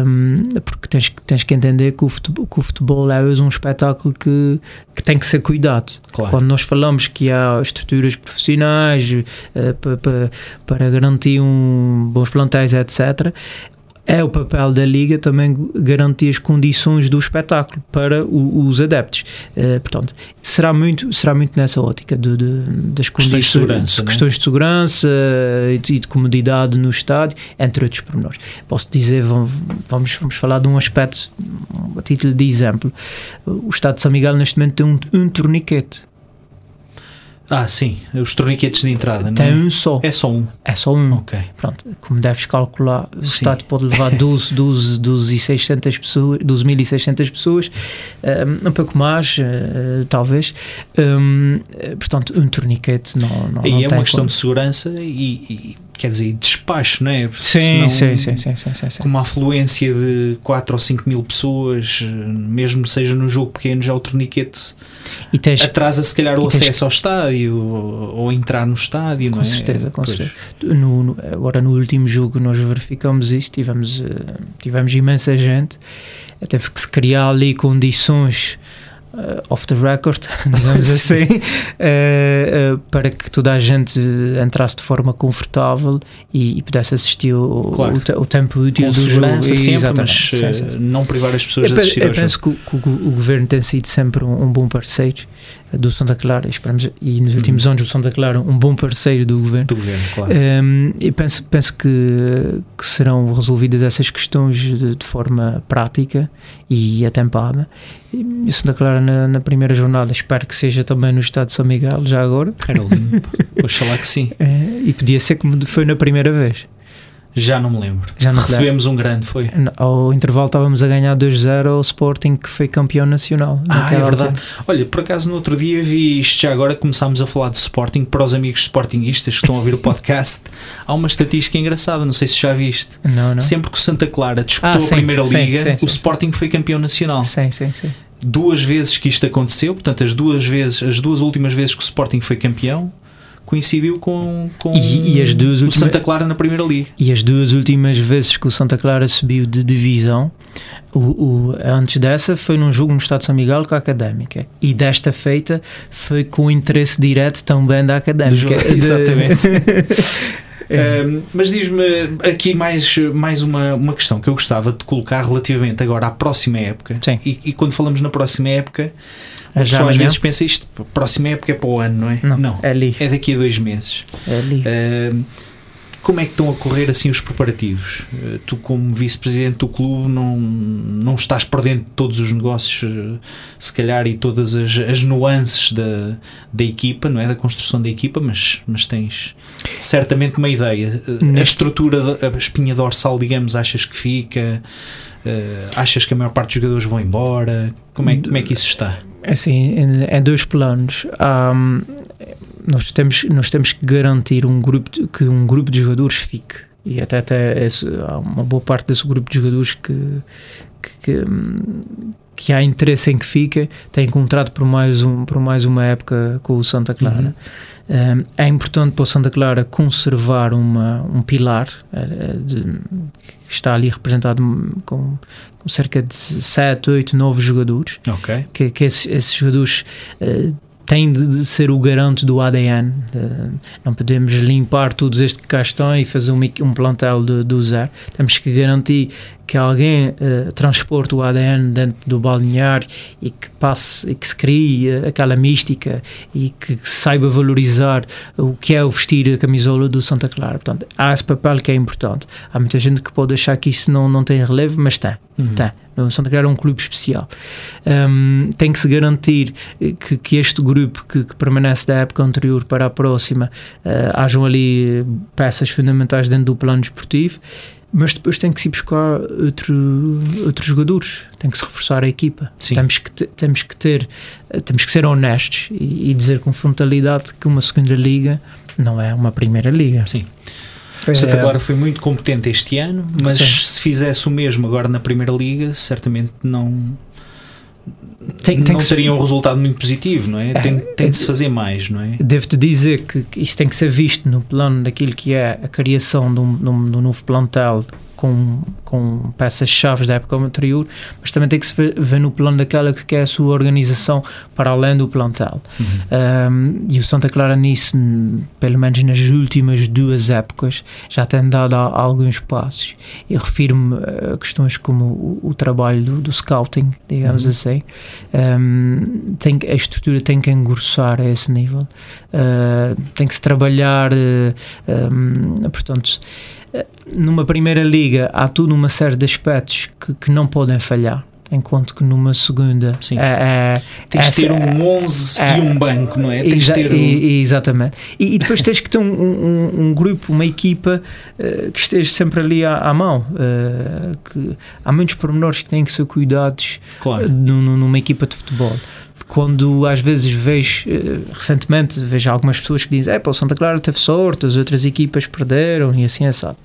um, porque tens, tens que entender que o futebol, que o futebol é um espetáculo que, que tem que ser cuidado. Claro. Quando nós falamos que há estruturas profissionais uh, para, para, para garantir um, bons plantéis, etc., é o papel da Liga também garantir as condições do espetáculo para o, os adeptos. Uh, portanto, será muito, será muito nessa ótica de, de das questões de segurança, é? questões de segurança e de comodidade no estádio, entre outros pormenores. Posso dizer, vamos, vamos falar de um aspecto, a título de exemplo. O Estado de São Miguel neste momento tem um, um torniquete ah, sim, os torniquetes de entrada. Tem é? um só. É só um. É só um. Ok. Pronto, como deves calcular, o sim. Estado pode levar 12, 12, 12 e 600 pessoas, 12.600 pessoas, um, um pouco mais, uh, talvez. Um, portanto, um torniquete não, não, e não é uma questão como. de segurança e quer dizer, despacho, não é? sim, sim, sim, sim, sim, sim, Com uma afluência de 4 ou 5 mil pessoas, mesmo seja num jogo pequeno, já o torniquete e tens, atrasa se calhar o acesso ao estádio ou, ou, entrar no estádio, com é? Certeza, com pois. certeza, no, no, agora no último jogo nós verificamos isto, tivemos, eh, tivemos imensa gente, teve que se criar ali condições uh, off the record, digamos assim, uh, uh, para que toda a gente entrasse de forma confortável e, e pudesse assistir o, claro. o, o, tempo útil do jogo. Sempre, Exatamente. mas sim, sim. não privar as pessoas eu, de assistir eu, penso que, que, o, o governo tem sido sempre um, um bom parceiro do Santa Clara esperamos, e nos últimos uhum. anos o Santa Clara um bom parceiro do governo. Do governo, claro. Um, e penso, penso que, que serão resolvidas essas questões de, de forma prática e atempada. E o Santa Clara na, na, primeira jornada espero que seja também no estado de São Miguel, já agora. Era lindo, oxalá que sim. É, e podia ser como foi na primeira vez. Já não me lembro. Já não Recebemos um grande, foi? Ao intervalo estávamos a ganhar 2-0 ao Sporting, que foi campeão nacional. Ah, é verdade. Altura. Olha, por acaso no outro dia vi isto, já agora começámos a falar de Sporting, para os amigos Sportingistas que estão a ouvir o podcast, há uma estatística engraçada, não sei se já viste. Não, não. Sempre que o Santa Clara disputou ah, sim, a Primeira sim, Liga, sim, o Sporting foi campeão nacional. Sim, sim, sim. Duas vezes que isto aconteceu, portanto, as duas vezes, as duas últimas vezes que o Sporting foi campeão, coincidiu com, com e, e as duas o Santa Clara na Primeira Liga. E as duas últimas vezes que o Santa Clara subiu de divisão, o, o, antes dessa foi num jogo no Estado de São Miguel com a Académica e desta feita foi com o interesse direto também da Académica. De... Exatamente. Um, mas diz-me aqui mais, mais uma, uma questão que eu gostava de colocar relativamente agora à próxima época. Sim. E, e quando falamos na próxima época, a pessoa às vezes pensa isto, próxima época é para o ano, não é? Não, não é ali. É daqui a dois meses. É ali. Uh, como é que estão a correr assim os preparativos? Uh, tu, como vice-presidente do clube, não, não estás por dentro de todos os negócios, uh, se calhar, e todas as, as nuances da, da equipa, não é? Da construção da equipa, mas, mas tens certamente uma ideia. Uh, a estrutura, a espinha dorsal, digamos, achas que fica? achas que a maior parte dos jogadores vão embora? Como é, como é que isso está? Assim, em, em dois planos. Um, nós, temos, nós temos que garantir um grupo que um grupo de jogadores fique. E até, até esse, há uma boa parte desse grupo de jogadores que, que, que, que há interesse em que fique, tem contrato por mais, um, por mais uma época com o Santa Clara. Uhum. Um, é importante para o Santa Clara conservar uma, um pilar uh, de, que está ali representado com, com cerca de 7, 8, 9 jogadores. Okay. Que, que esses, esses jogadores uh, têm de, de, ser o garante do ADN. Não podemos limpar todos cá estão e fazer um, um plantel do, do zero. Temos que garantir que alguém uh, transporte o ADN dentro do balneário e que passe e que se crie uh, aquela mística e que, que, saiba valorizar o que é o vestir a camisola do Santa Clara. Portanto, há esse papel que é importante. Há muita gente que pode achar que isso não, não tem relevo, mas tem. Uhum. tem. O Santa Clara é um clube especial. Um, tem que se garantir que, que este grupo que, que, permanece da época anterior para a próxima uh, hajam ali peças fundamentais dentro do plano esportivo mas depois tem que se buscar outro, outros jogadores, tem que se reforçar a equipa. Sim. Temos que, temos que ter, temos que ser honestos e, e, dizer com frontalidade que uma segunda liga não é uma primeira liga. Sim. O Santa É, Clara foi muito competente este ano, mas Sim. se fizesse o mesmo agora na Primeira Liga, certamente não, tem, tem não que se- teria um resultado muito positivo, não é? É, Tem, tem de se fazer mais, não é? Devo-te dizer que, que isso tem que ser visto no plano daquilo que é a criação de um, de um- de um novo plantel com, com peças-chave da época anterior, mas também tem que se ver, no plano daquela que é a sua organização para além do plantel. Um, e o Santa Clara nisso, pelo menos nas últimas duas épocas, já tem dado a- alguns passos. Eu refiro-me a questões como o, o trabalho do, do scouting, digamos Uhum. assim. Um, tem a estrutura tem que engrossar a esse nível. Uh, tem que se trabalhar, uh, um, portanto, uh, numa primeira liga há tudo uma série de aspectos que, que não podem falhar. Enquanto que numa segunda Sim. é, é, Tens de ter um 11 é- e um banco, não é? Tens Exa- ter um- e- exatamente. E, e depois tens que ter um, um- um grupo, uma equipa eh, que esteja sempre ali à, à mão. eh, que há muitos pormenores que têm que ser cuidados Claro. nu- numa equipa de futebol. Quando às vezes vejo, eh, recentemente, vejo algumas pessoas que dizem: é, pá, o Santa Clara teve sorte, as outras equipas perderam e assim é sabe.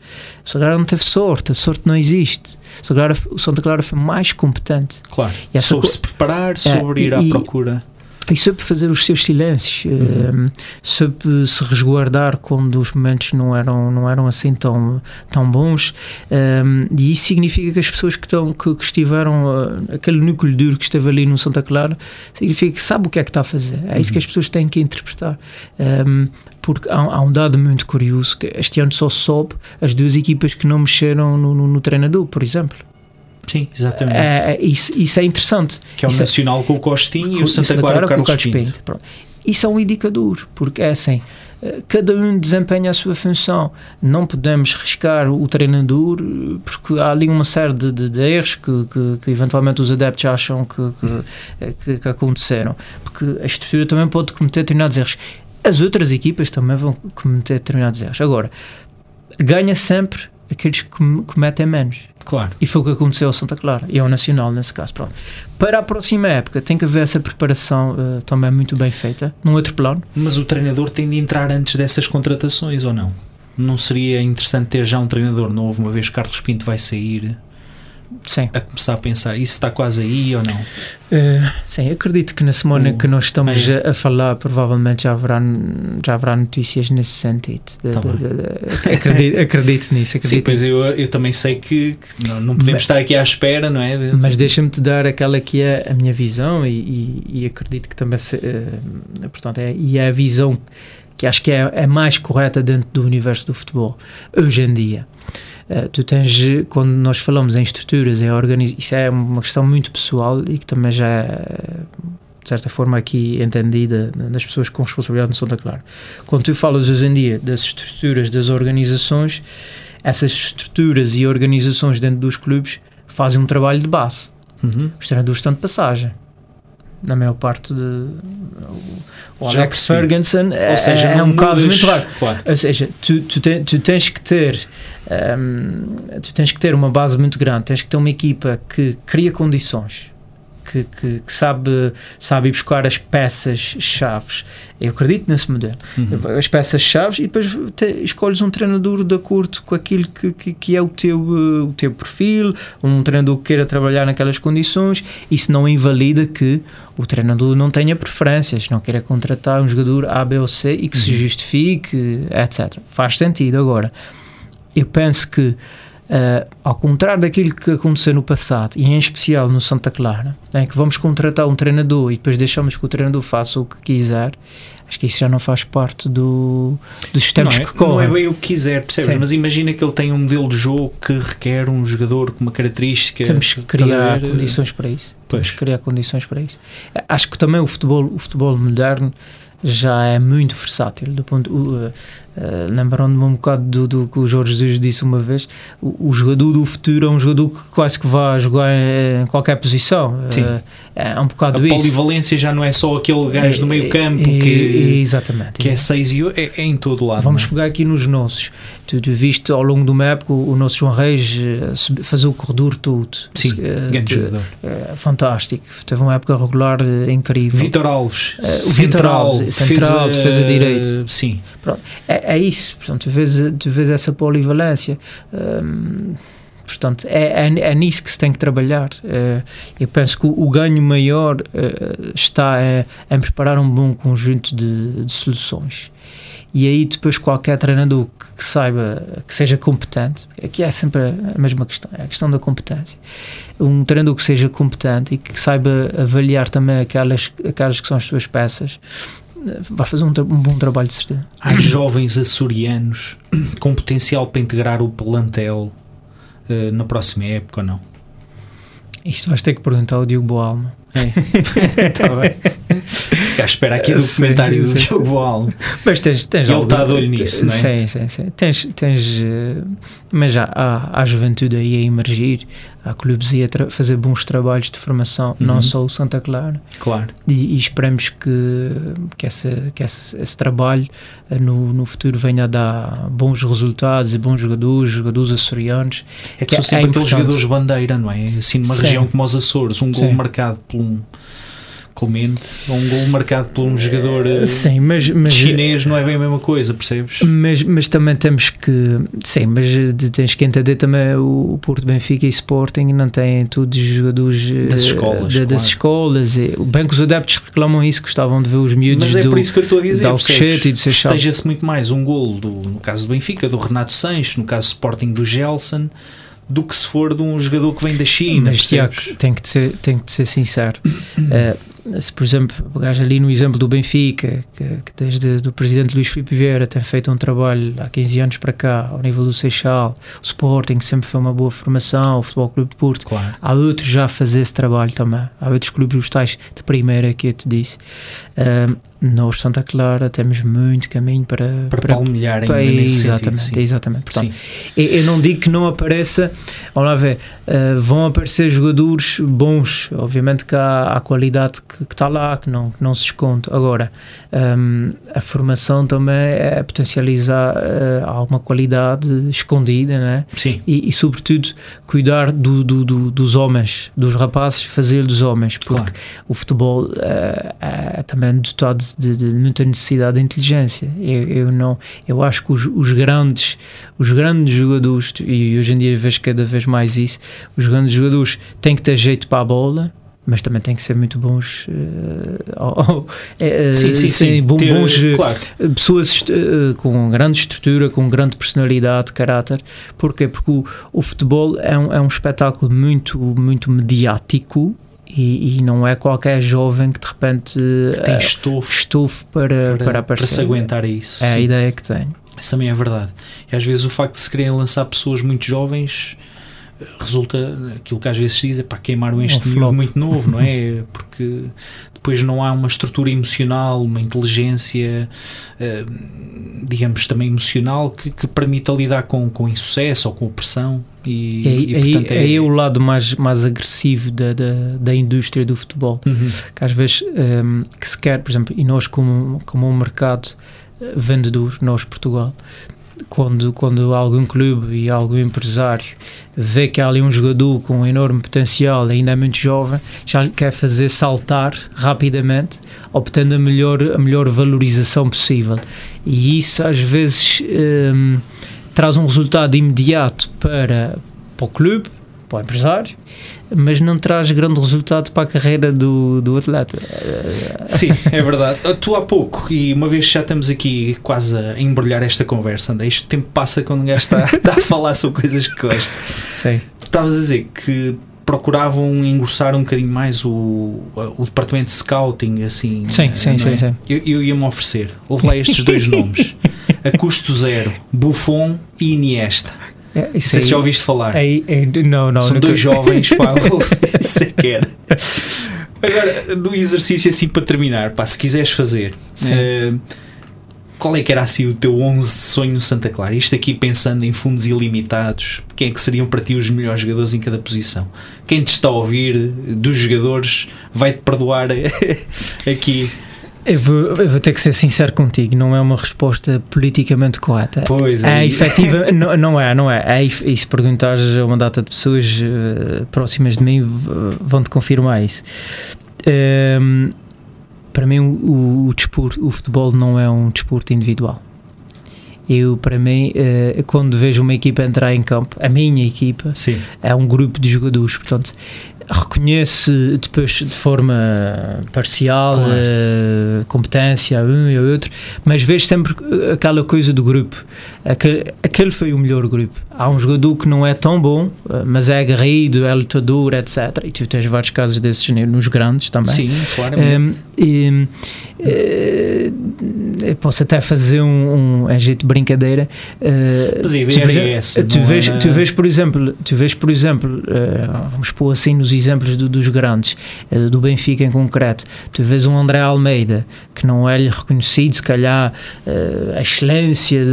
O Santa Clara não teve sorte, a sorte não existe. O Santa Clara, o Santa Clara foi mais competente Claro. E sobre co- se preparar, sobre ir à e- procura. E soube fazer os seus silêncios, Uhum. eh, soube se resguardar quando os momentos não eram, não eram assim tão, tão bons. eh, e isso significa que as pessoas que, estão, que, que estiveram, eh, aquele núcleo duro que esteve ali no Santa Clara, significa que sabe o que é que está a fazer. É isso que as pessoas têm que interpretar. Eh, porque há, há um dado muito curioso que este ano só soube as duas equipas que não mexeram no, no, no treinador, por exemplo. Sim, exatamente. É, é, isso, isso é interessante. que é o isso é- Nacional com o Costinho e o com- Santa Santa Clara com o com Carlos Pinto. Pinto. Pronto. Isso é um indicador, porque é assim, eh, cada um desempenha a sua função. Não podemos riscar o treinador, eh, porque há ali uma série de, de- de erros que, que- que eventualmente os adeptos acham que, que, eh, que- que aconteceram. Porque a estrutura também pode cometer determinados erros. As outras equipas também vão cometer determinados erros. Agora, ganha sempre aqueles que com- cometem menos. Claro. E foi o que aconteceu ao Santa Clara e ao Nacional nesse caso. Pronto. Para a próxima época tem que haver essa preparação eh, também muito bem feita, num outro plano. Mas o treinador tem de entrar antes dessas contratações ou não? Não seria interessante ter já um treinador novo, uma vez que Carlos Pinto vai sair, Sim. a começar a pensar, isso está quase aí ou não? Eh, sim, acredito que na semana O- que nós estamos é. a, a falar, provavelmente já haverá, já haverá notícias nesse sentido. De- Tá de- de- acredito, acredito nisso. Sim, Acredito pois nisso. eu, eu também sei que, que não, não podemos Mas- estar aqui à espera, não é? Mas deixa-me te dar aquela que é a minha visão e, e- e acredito que também se, eh, portanto, é, e é a visão que acho que é, é mais correta dentro do universo do futebol hoje em dia. Eh, tu tens, quando nós falamos em estruturas, em organização, isso é uma questão muito pessoal e que também já é, de certa forma, aqui entendida das pessoas com responsabilidade no Santa Clara. Quando tu falas hoje em dia das estruturas das organizações, essas estruturas e organizações dentro dos clubes fazem um trabalho de base. Uhum. Os treinadores estão de passagem. Na maior parte de. O Alex. Ferguson é, Ou seja, é um caso muito raro. Claro. Ou seja, tu, tu, te- tu tens que ter hum, tu tens que ter uma base muito grande, tens que ter uma equipa que cria condições, que, que, que sabe, sabe ir buscar as peças chaves. Eu acredito nesse modelo. Uhum. As peças chaves e depois te- escolhes um treinador de acordo com aquilo que, que, que é o teu, eh, o teu perfil, um treinador que queira trabalhar naquelas condições. Isso não invalida que o treinador não tenha preferências, não queira contratar um jogador A, B ou C e que se justifique, etc. Faz sentido. Agora, eu penso que, eh, ao contrário daquilo que aconteceu no passado, e em especial no Santa Clara, em que vamos contratar um treinador e depois deixamos que o treinador faça o que quiser, acho que isso já não faz parte do, dos tempos não, é, que correm. não é bem o que quiser, percebes? Sim. Mas imagina que ele tem um modelo de jogo que requer um jogador com uma característica. Temos que criar condições para isso. Pois. Temos que criar condições para isso. Acho que também o futebol, o futebol moderno já é muito versátil. Do ponto, uh, uh, Lembrando-me um bocado do, do que o Jorge Jesus disse uma vez: o, o jogador do futuro é um jogador que quase que vai jogar em, em qualquer posição. Sim. Uh, é um A bocado isso. polivalência já não é só aquele gajo do meio campo E- que, exatamente. que é 6 e 8, é, é em todo lado. Vamos é? pegar aqui nos nossos. Tu, tu viste ao longo de uma época o, o nosso João Reis eh, fazer o corredor todo. Sim, jogador. eh, fantástico. Teve uma época regular incrível. Vitor Alves, Vitor central, Alves, central, defesa, direito. Sim. É, é isso, portanto, tu vês, tu vês essa polivalência. hum, portanto, é, é, é nisso que se tem que trabalhar. Eu penso que o, o ganho maior está eh, em preparar um bom conjunto de, de soluções. E aí depois qualquer treinador que, que saiba, que seja competente, aqui é sempre a mesma questão, é a questão da competência. Um treinador que seja competente e que saiba avaliar também aquelas, aquelas que são as suas peças, vai fazer um, um bom trabalho de certeza. Há jovens açorianos com potencial para integrar o plantel eh, na próxima época ou não? Isto vais ter que perguntar ao Diogo Boalma. Está bem. Fica à espera aqui do Sim, comentário do. Diogo Boal. Mas tens, tens Ele está de olho nisso, não é? Sim, sim, sim. Tens, tens, eh, mas já há, há juventude aí a emergir, há clubes aí a tra- fazer bons trabalhos de formação, Uhum. não só o Santa Clara, Claro. e, e esperamos que, que, essa, que esse, esse trabalho eh, no, no futuro venha a dar bons resultados e bons jogadores, jogadores açorianos. É que Que são é sempre aqueles importante. jogadores bandeira, não é? Assim, numa Sim. região como os Açores, um gol Sim. marcado por um Clemente ou um gol marcado por um jogador eh, Sim, mas, mas chinês não é bem a mesma coisa, percebes? Mas, mas também temos que. Sim, mas tens que entender também o Porto Benfica e Sporting não têm todos os jogadores eh, Das escolas, da- das claro. escolas. E, bem que os adeptos reclamam isso, gostavam de ver os miúdos Mas é do, por isso que eu estou a dizer. Alcochete e do Seixal. Festeja-se muito mais um golo, do, no caso do Benfica, do Renato Sanches, no caso do Sporting do Gelson, do que se for de um jogador que vem da China. Mas Tiago, tem que ser, tem que ser sincero. Eh, se, por exemplo, pegares ali no exemplo do Benfica, que, que desde o presidente Luís Filipe Vieira tem feito um trabalho há 15 anos para cá, ao nível do Seixal, o Sporting sempre foi uma boa formação, o Futebol Clube de Porto, Claro. Há outros já a fazer esse trabalho também. Há outros clubes, os tais de primeira que eu te disse. Ahm, nós, Santa Clara, temos muito caminho para. Para, palmilhar ainda para- nesse exatamente, sentido. exatamente. Portanto, eu, eu não digo que não apareça, vamos lá ver, ah, vão aparecer jogadores bons, obviamente que há, há qualidade que que está lá, que não, que não se esconde. Agora, ahm, a formação também é potencializar ah, alguma qualidade escondida, não é? Sim. e, e, sobretudo cuidar do, do- do- dos homens, dos rapazes, fazer dos homens, porque Claro. o futebol eh, é também dotado de, de muita necessidade de inteligência. Eu, eu não, eu acho que os, os grandes, os grandes jogadores e hoje em dia vejo cada vez mais isso, os grandes jogadores têm que ter jeito para a bola. Mas também têm que ser muito bons, ao- eh, Sim, sim, sim, bom- Ter- bons claro. pessoas eh, com grande estrutura, com grande personalidade, caráter. Porquê? Porque o, o futebol é um, é um espetáculo muito, muito mediático e, e não é qualquer jovem que de repente Que tem eh, estofo estofo para, para, para, para aparecer. se aguentar a isso. é a sim. ideia que tenho. Isso também é verdade. E às vezes o facto de se querem lançar pessoas muito jovens resulta aquilo que às vezes se diz é para queimaram este Um muito novo, não é? Porque depois não há uma estrutura emocional, uma inteligência, eh, digamos, também emocional que, que permita lidar com, com insucesso ou com pressão. E, E aí, e, aí- é- aí é o lado mais, mais agressivo da, da, da indústria do futebol. Uhum. que às vezes ehm, que se quer, por exemplo, e nós como, como um mercado eh, vendedor, nós Portugal, quando, quando algum clube e algum empresário vê que há ali um jogador com um enorme potencial, ainda é muito jovem, já lhe quer fazer saltar rapidamente, obtendo a melhor, a melhor valorização possível. E isso às vezes ehm, traz um resultado imediato para, para o clube, para o empresário, mas não traz grande resultado para a carreira do, do atleta. Sim, é verdade. Tu há pouco, e uma vez que já estamos aqui quase a embrulhar esta conversa, André, isto tempo passa quando um gajo está, está a falar sobre coisas que gosta. Sei. Tu estavas a dizer que procuravam engrossar um bocadinho mais o, o departamento de scouting, assim. Sim, eh, sim, não sim, é? sim. Eu, eu ia-me oferecer. Houve lá estes dois nomes: a custo zero, Buffon e Iniesta. É, Não isso sei se já aí- ouviste falar. aí- aí- não, não. São nunca- dois jovens, pá, é era. Agora, do exercício assim para terminar, pá, se quiseres fazer, eh, qual é que era assim o teu 11 de sonho no Santa Clara? Isto aqui pensando em fundos ilimitados, quem é que seriam para ti os melhores jogadores em cada posição? Quem te está a ouvir dos jogadores vai-te perdoar aqui. Eu vou, eu vou ter que ser sincero contigo, não é uma resposta politicamente correta. Pois É aí- efetiva, não, não é, não é. é e se perguntares a uma data de pessoas eh, próximas de mim, v- vão-te confirmar isso. Ehm, para mim, o, o, desporto, o futebol não é um desporto individual. Eu, para mim, uh, quando vejo uma equipa entrar em campo, a minha equipa Sim. é um grupo de jogadores. Portanto, reconhece depois de forma parcial Claro. uh, competência um e outro, mas vejo sempre aquela coisa do grupo. Aquele, aquele foi o melhor grupo. Há um jogador que não é tão bom, uh, mas é aguerrido, é lutador, etc. E tu tens vários casos desses nos grandes também. Sim, claro. Um, e, eh, eu posso até fazer um, um em jeito de brincadeira. eh, Mas a tu, por é tu, vês, tu vês, por exemplo, tu vês, por exemplo, eh, vamos pôr assim nos exemplos do- dos grandes, eh, do Benfica em concreto, tu vês um André Almeida que não é reconhecido, se calhar, eh, a excelência de,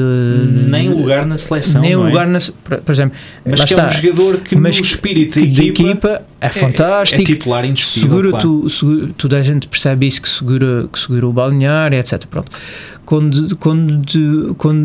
nem lugar na seleção. nem é? lugar na, por, exemplo, Mas que está, é um jogador que mas no espírito que da de equipa, equipa é é- fantástico. É titular indiscutível. segura claro. tu, segura, toda a gente percebe isso que segura, que segura o balneário, etc. Pronto. Quando, quando, quando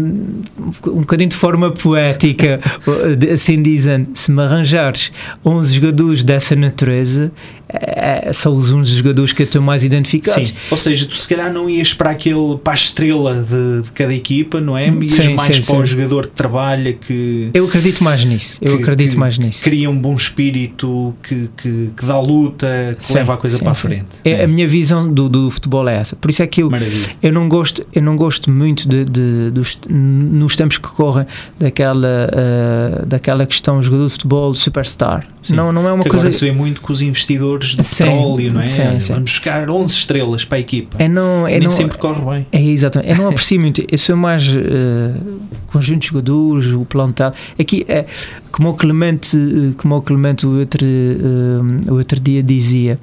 um bocadinho de forma poética, assim dizendo, se me arranjares 11 jogadores dessa natureza, é, são os 11 jogadores que eu estou mais identificados. Sim, ou seja, tu se calhar não ias para aquele para a estrela de, de cada equipa, não é? Ias Sim, mais sim, para o sim. jogador que trabalha, que, Eu acredito mais nisso. Eu que- acredito que mais nisso. cria um bom espírito, que, que, que dá luta, que leva a coisa para a frente. É, A minha visão do, do futebol é essa. Por isso é que eu, Maravilha. eu não gosto eu não gosto muito de, de- dos, nos tempos que correm daquela ah, daquela questão jogador de futebol superstar não não é uma que coisa agora se vê muito com os investidores de Sim, petróleo, não é? sim, sim. Vamos buscar 11 estrelas para a equipa. é não é Nem não sempre corre bem. é exatamente eu não aprecio muito eu sou mais ah, conjunto de jogadores o plantel aqui é como o Clemente eh, como o Clemente o outro ah, o outro dia dizia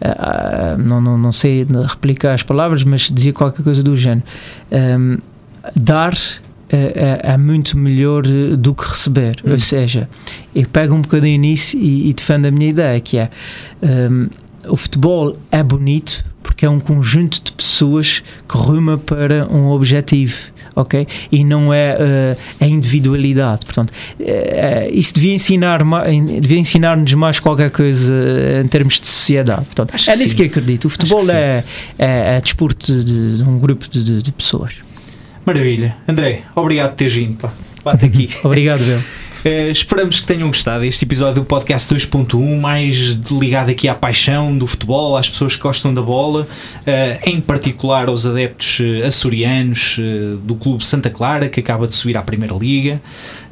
ah, não, não, não sei replicar as palavras, mas dizia qualquer coisa do género. Ahm, dar é, é- muito melhor eh, do que receber. Hum. Ou seja, eu pego um bocadinho nisso e, e defendo a minha ideia, que é ahm, o futebol é bonito porque é um conjunto de pessoas que ruma para um objetivo. Ok? E não é eh, a individualidade. Portanto, eh, isso devia ensinar ma- devia ensinar-nos mais qualquer coisa em termos de sociedade. Portanto, é que nisso que eu acredito. O futebol que é, é, é desporto de, de um grupo de- de pessoas. Maravilha. André, obrigado por teres vindo. Pá. Bate aqui. Obrigado, Bel. Eh, esperamos que tenham gostado deste episódio do podcast 2.1, mais ligado aqui à paixão do futebol, às pessoas que gostam da bola, eh, em particular aos adeptos eh, açorianos eh, do Clube Santa Clara, que acaba de subir à Primeira Liga.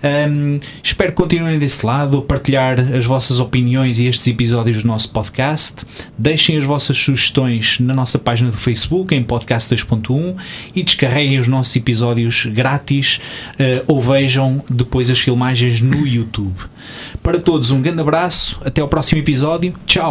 Um, espero que continuem desse lado a partilhar as vossas opiniões e estes episódios do nosso podcast. Deixem as vossas sugestões na nossa página do Facebook, em Podcast 2.1, e descarreguem os nossos episódios grátis eh, ou vejam depois as filmagens no YouTube. Para todos, um grande abraço, até ao próximo episódio. Tchau!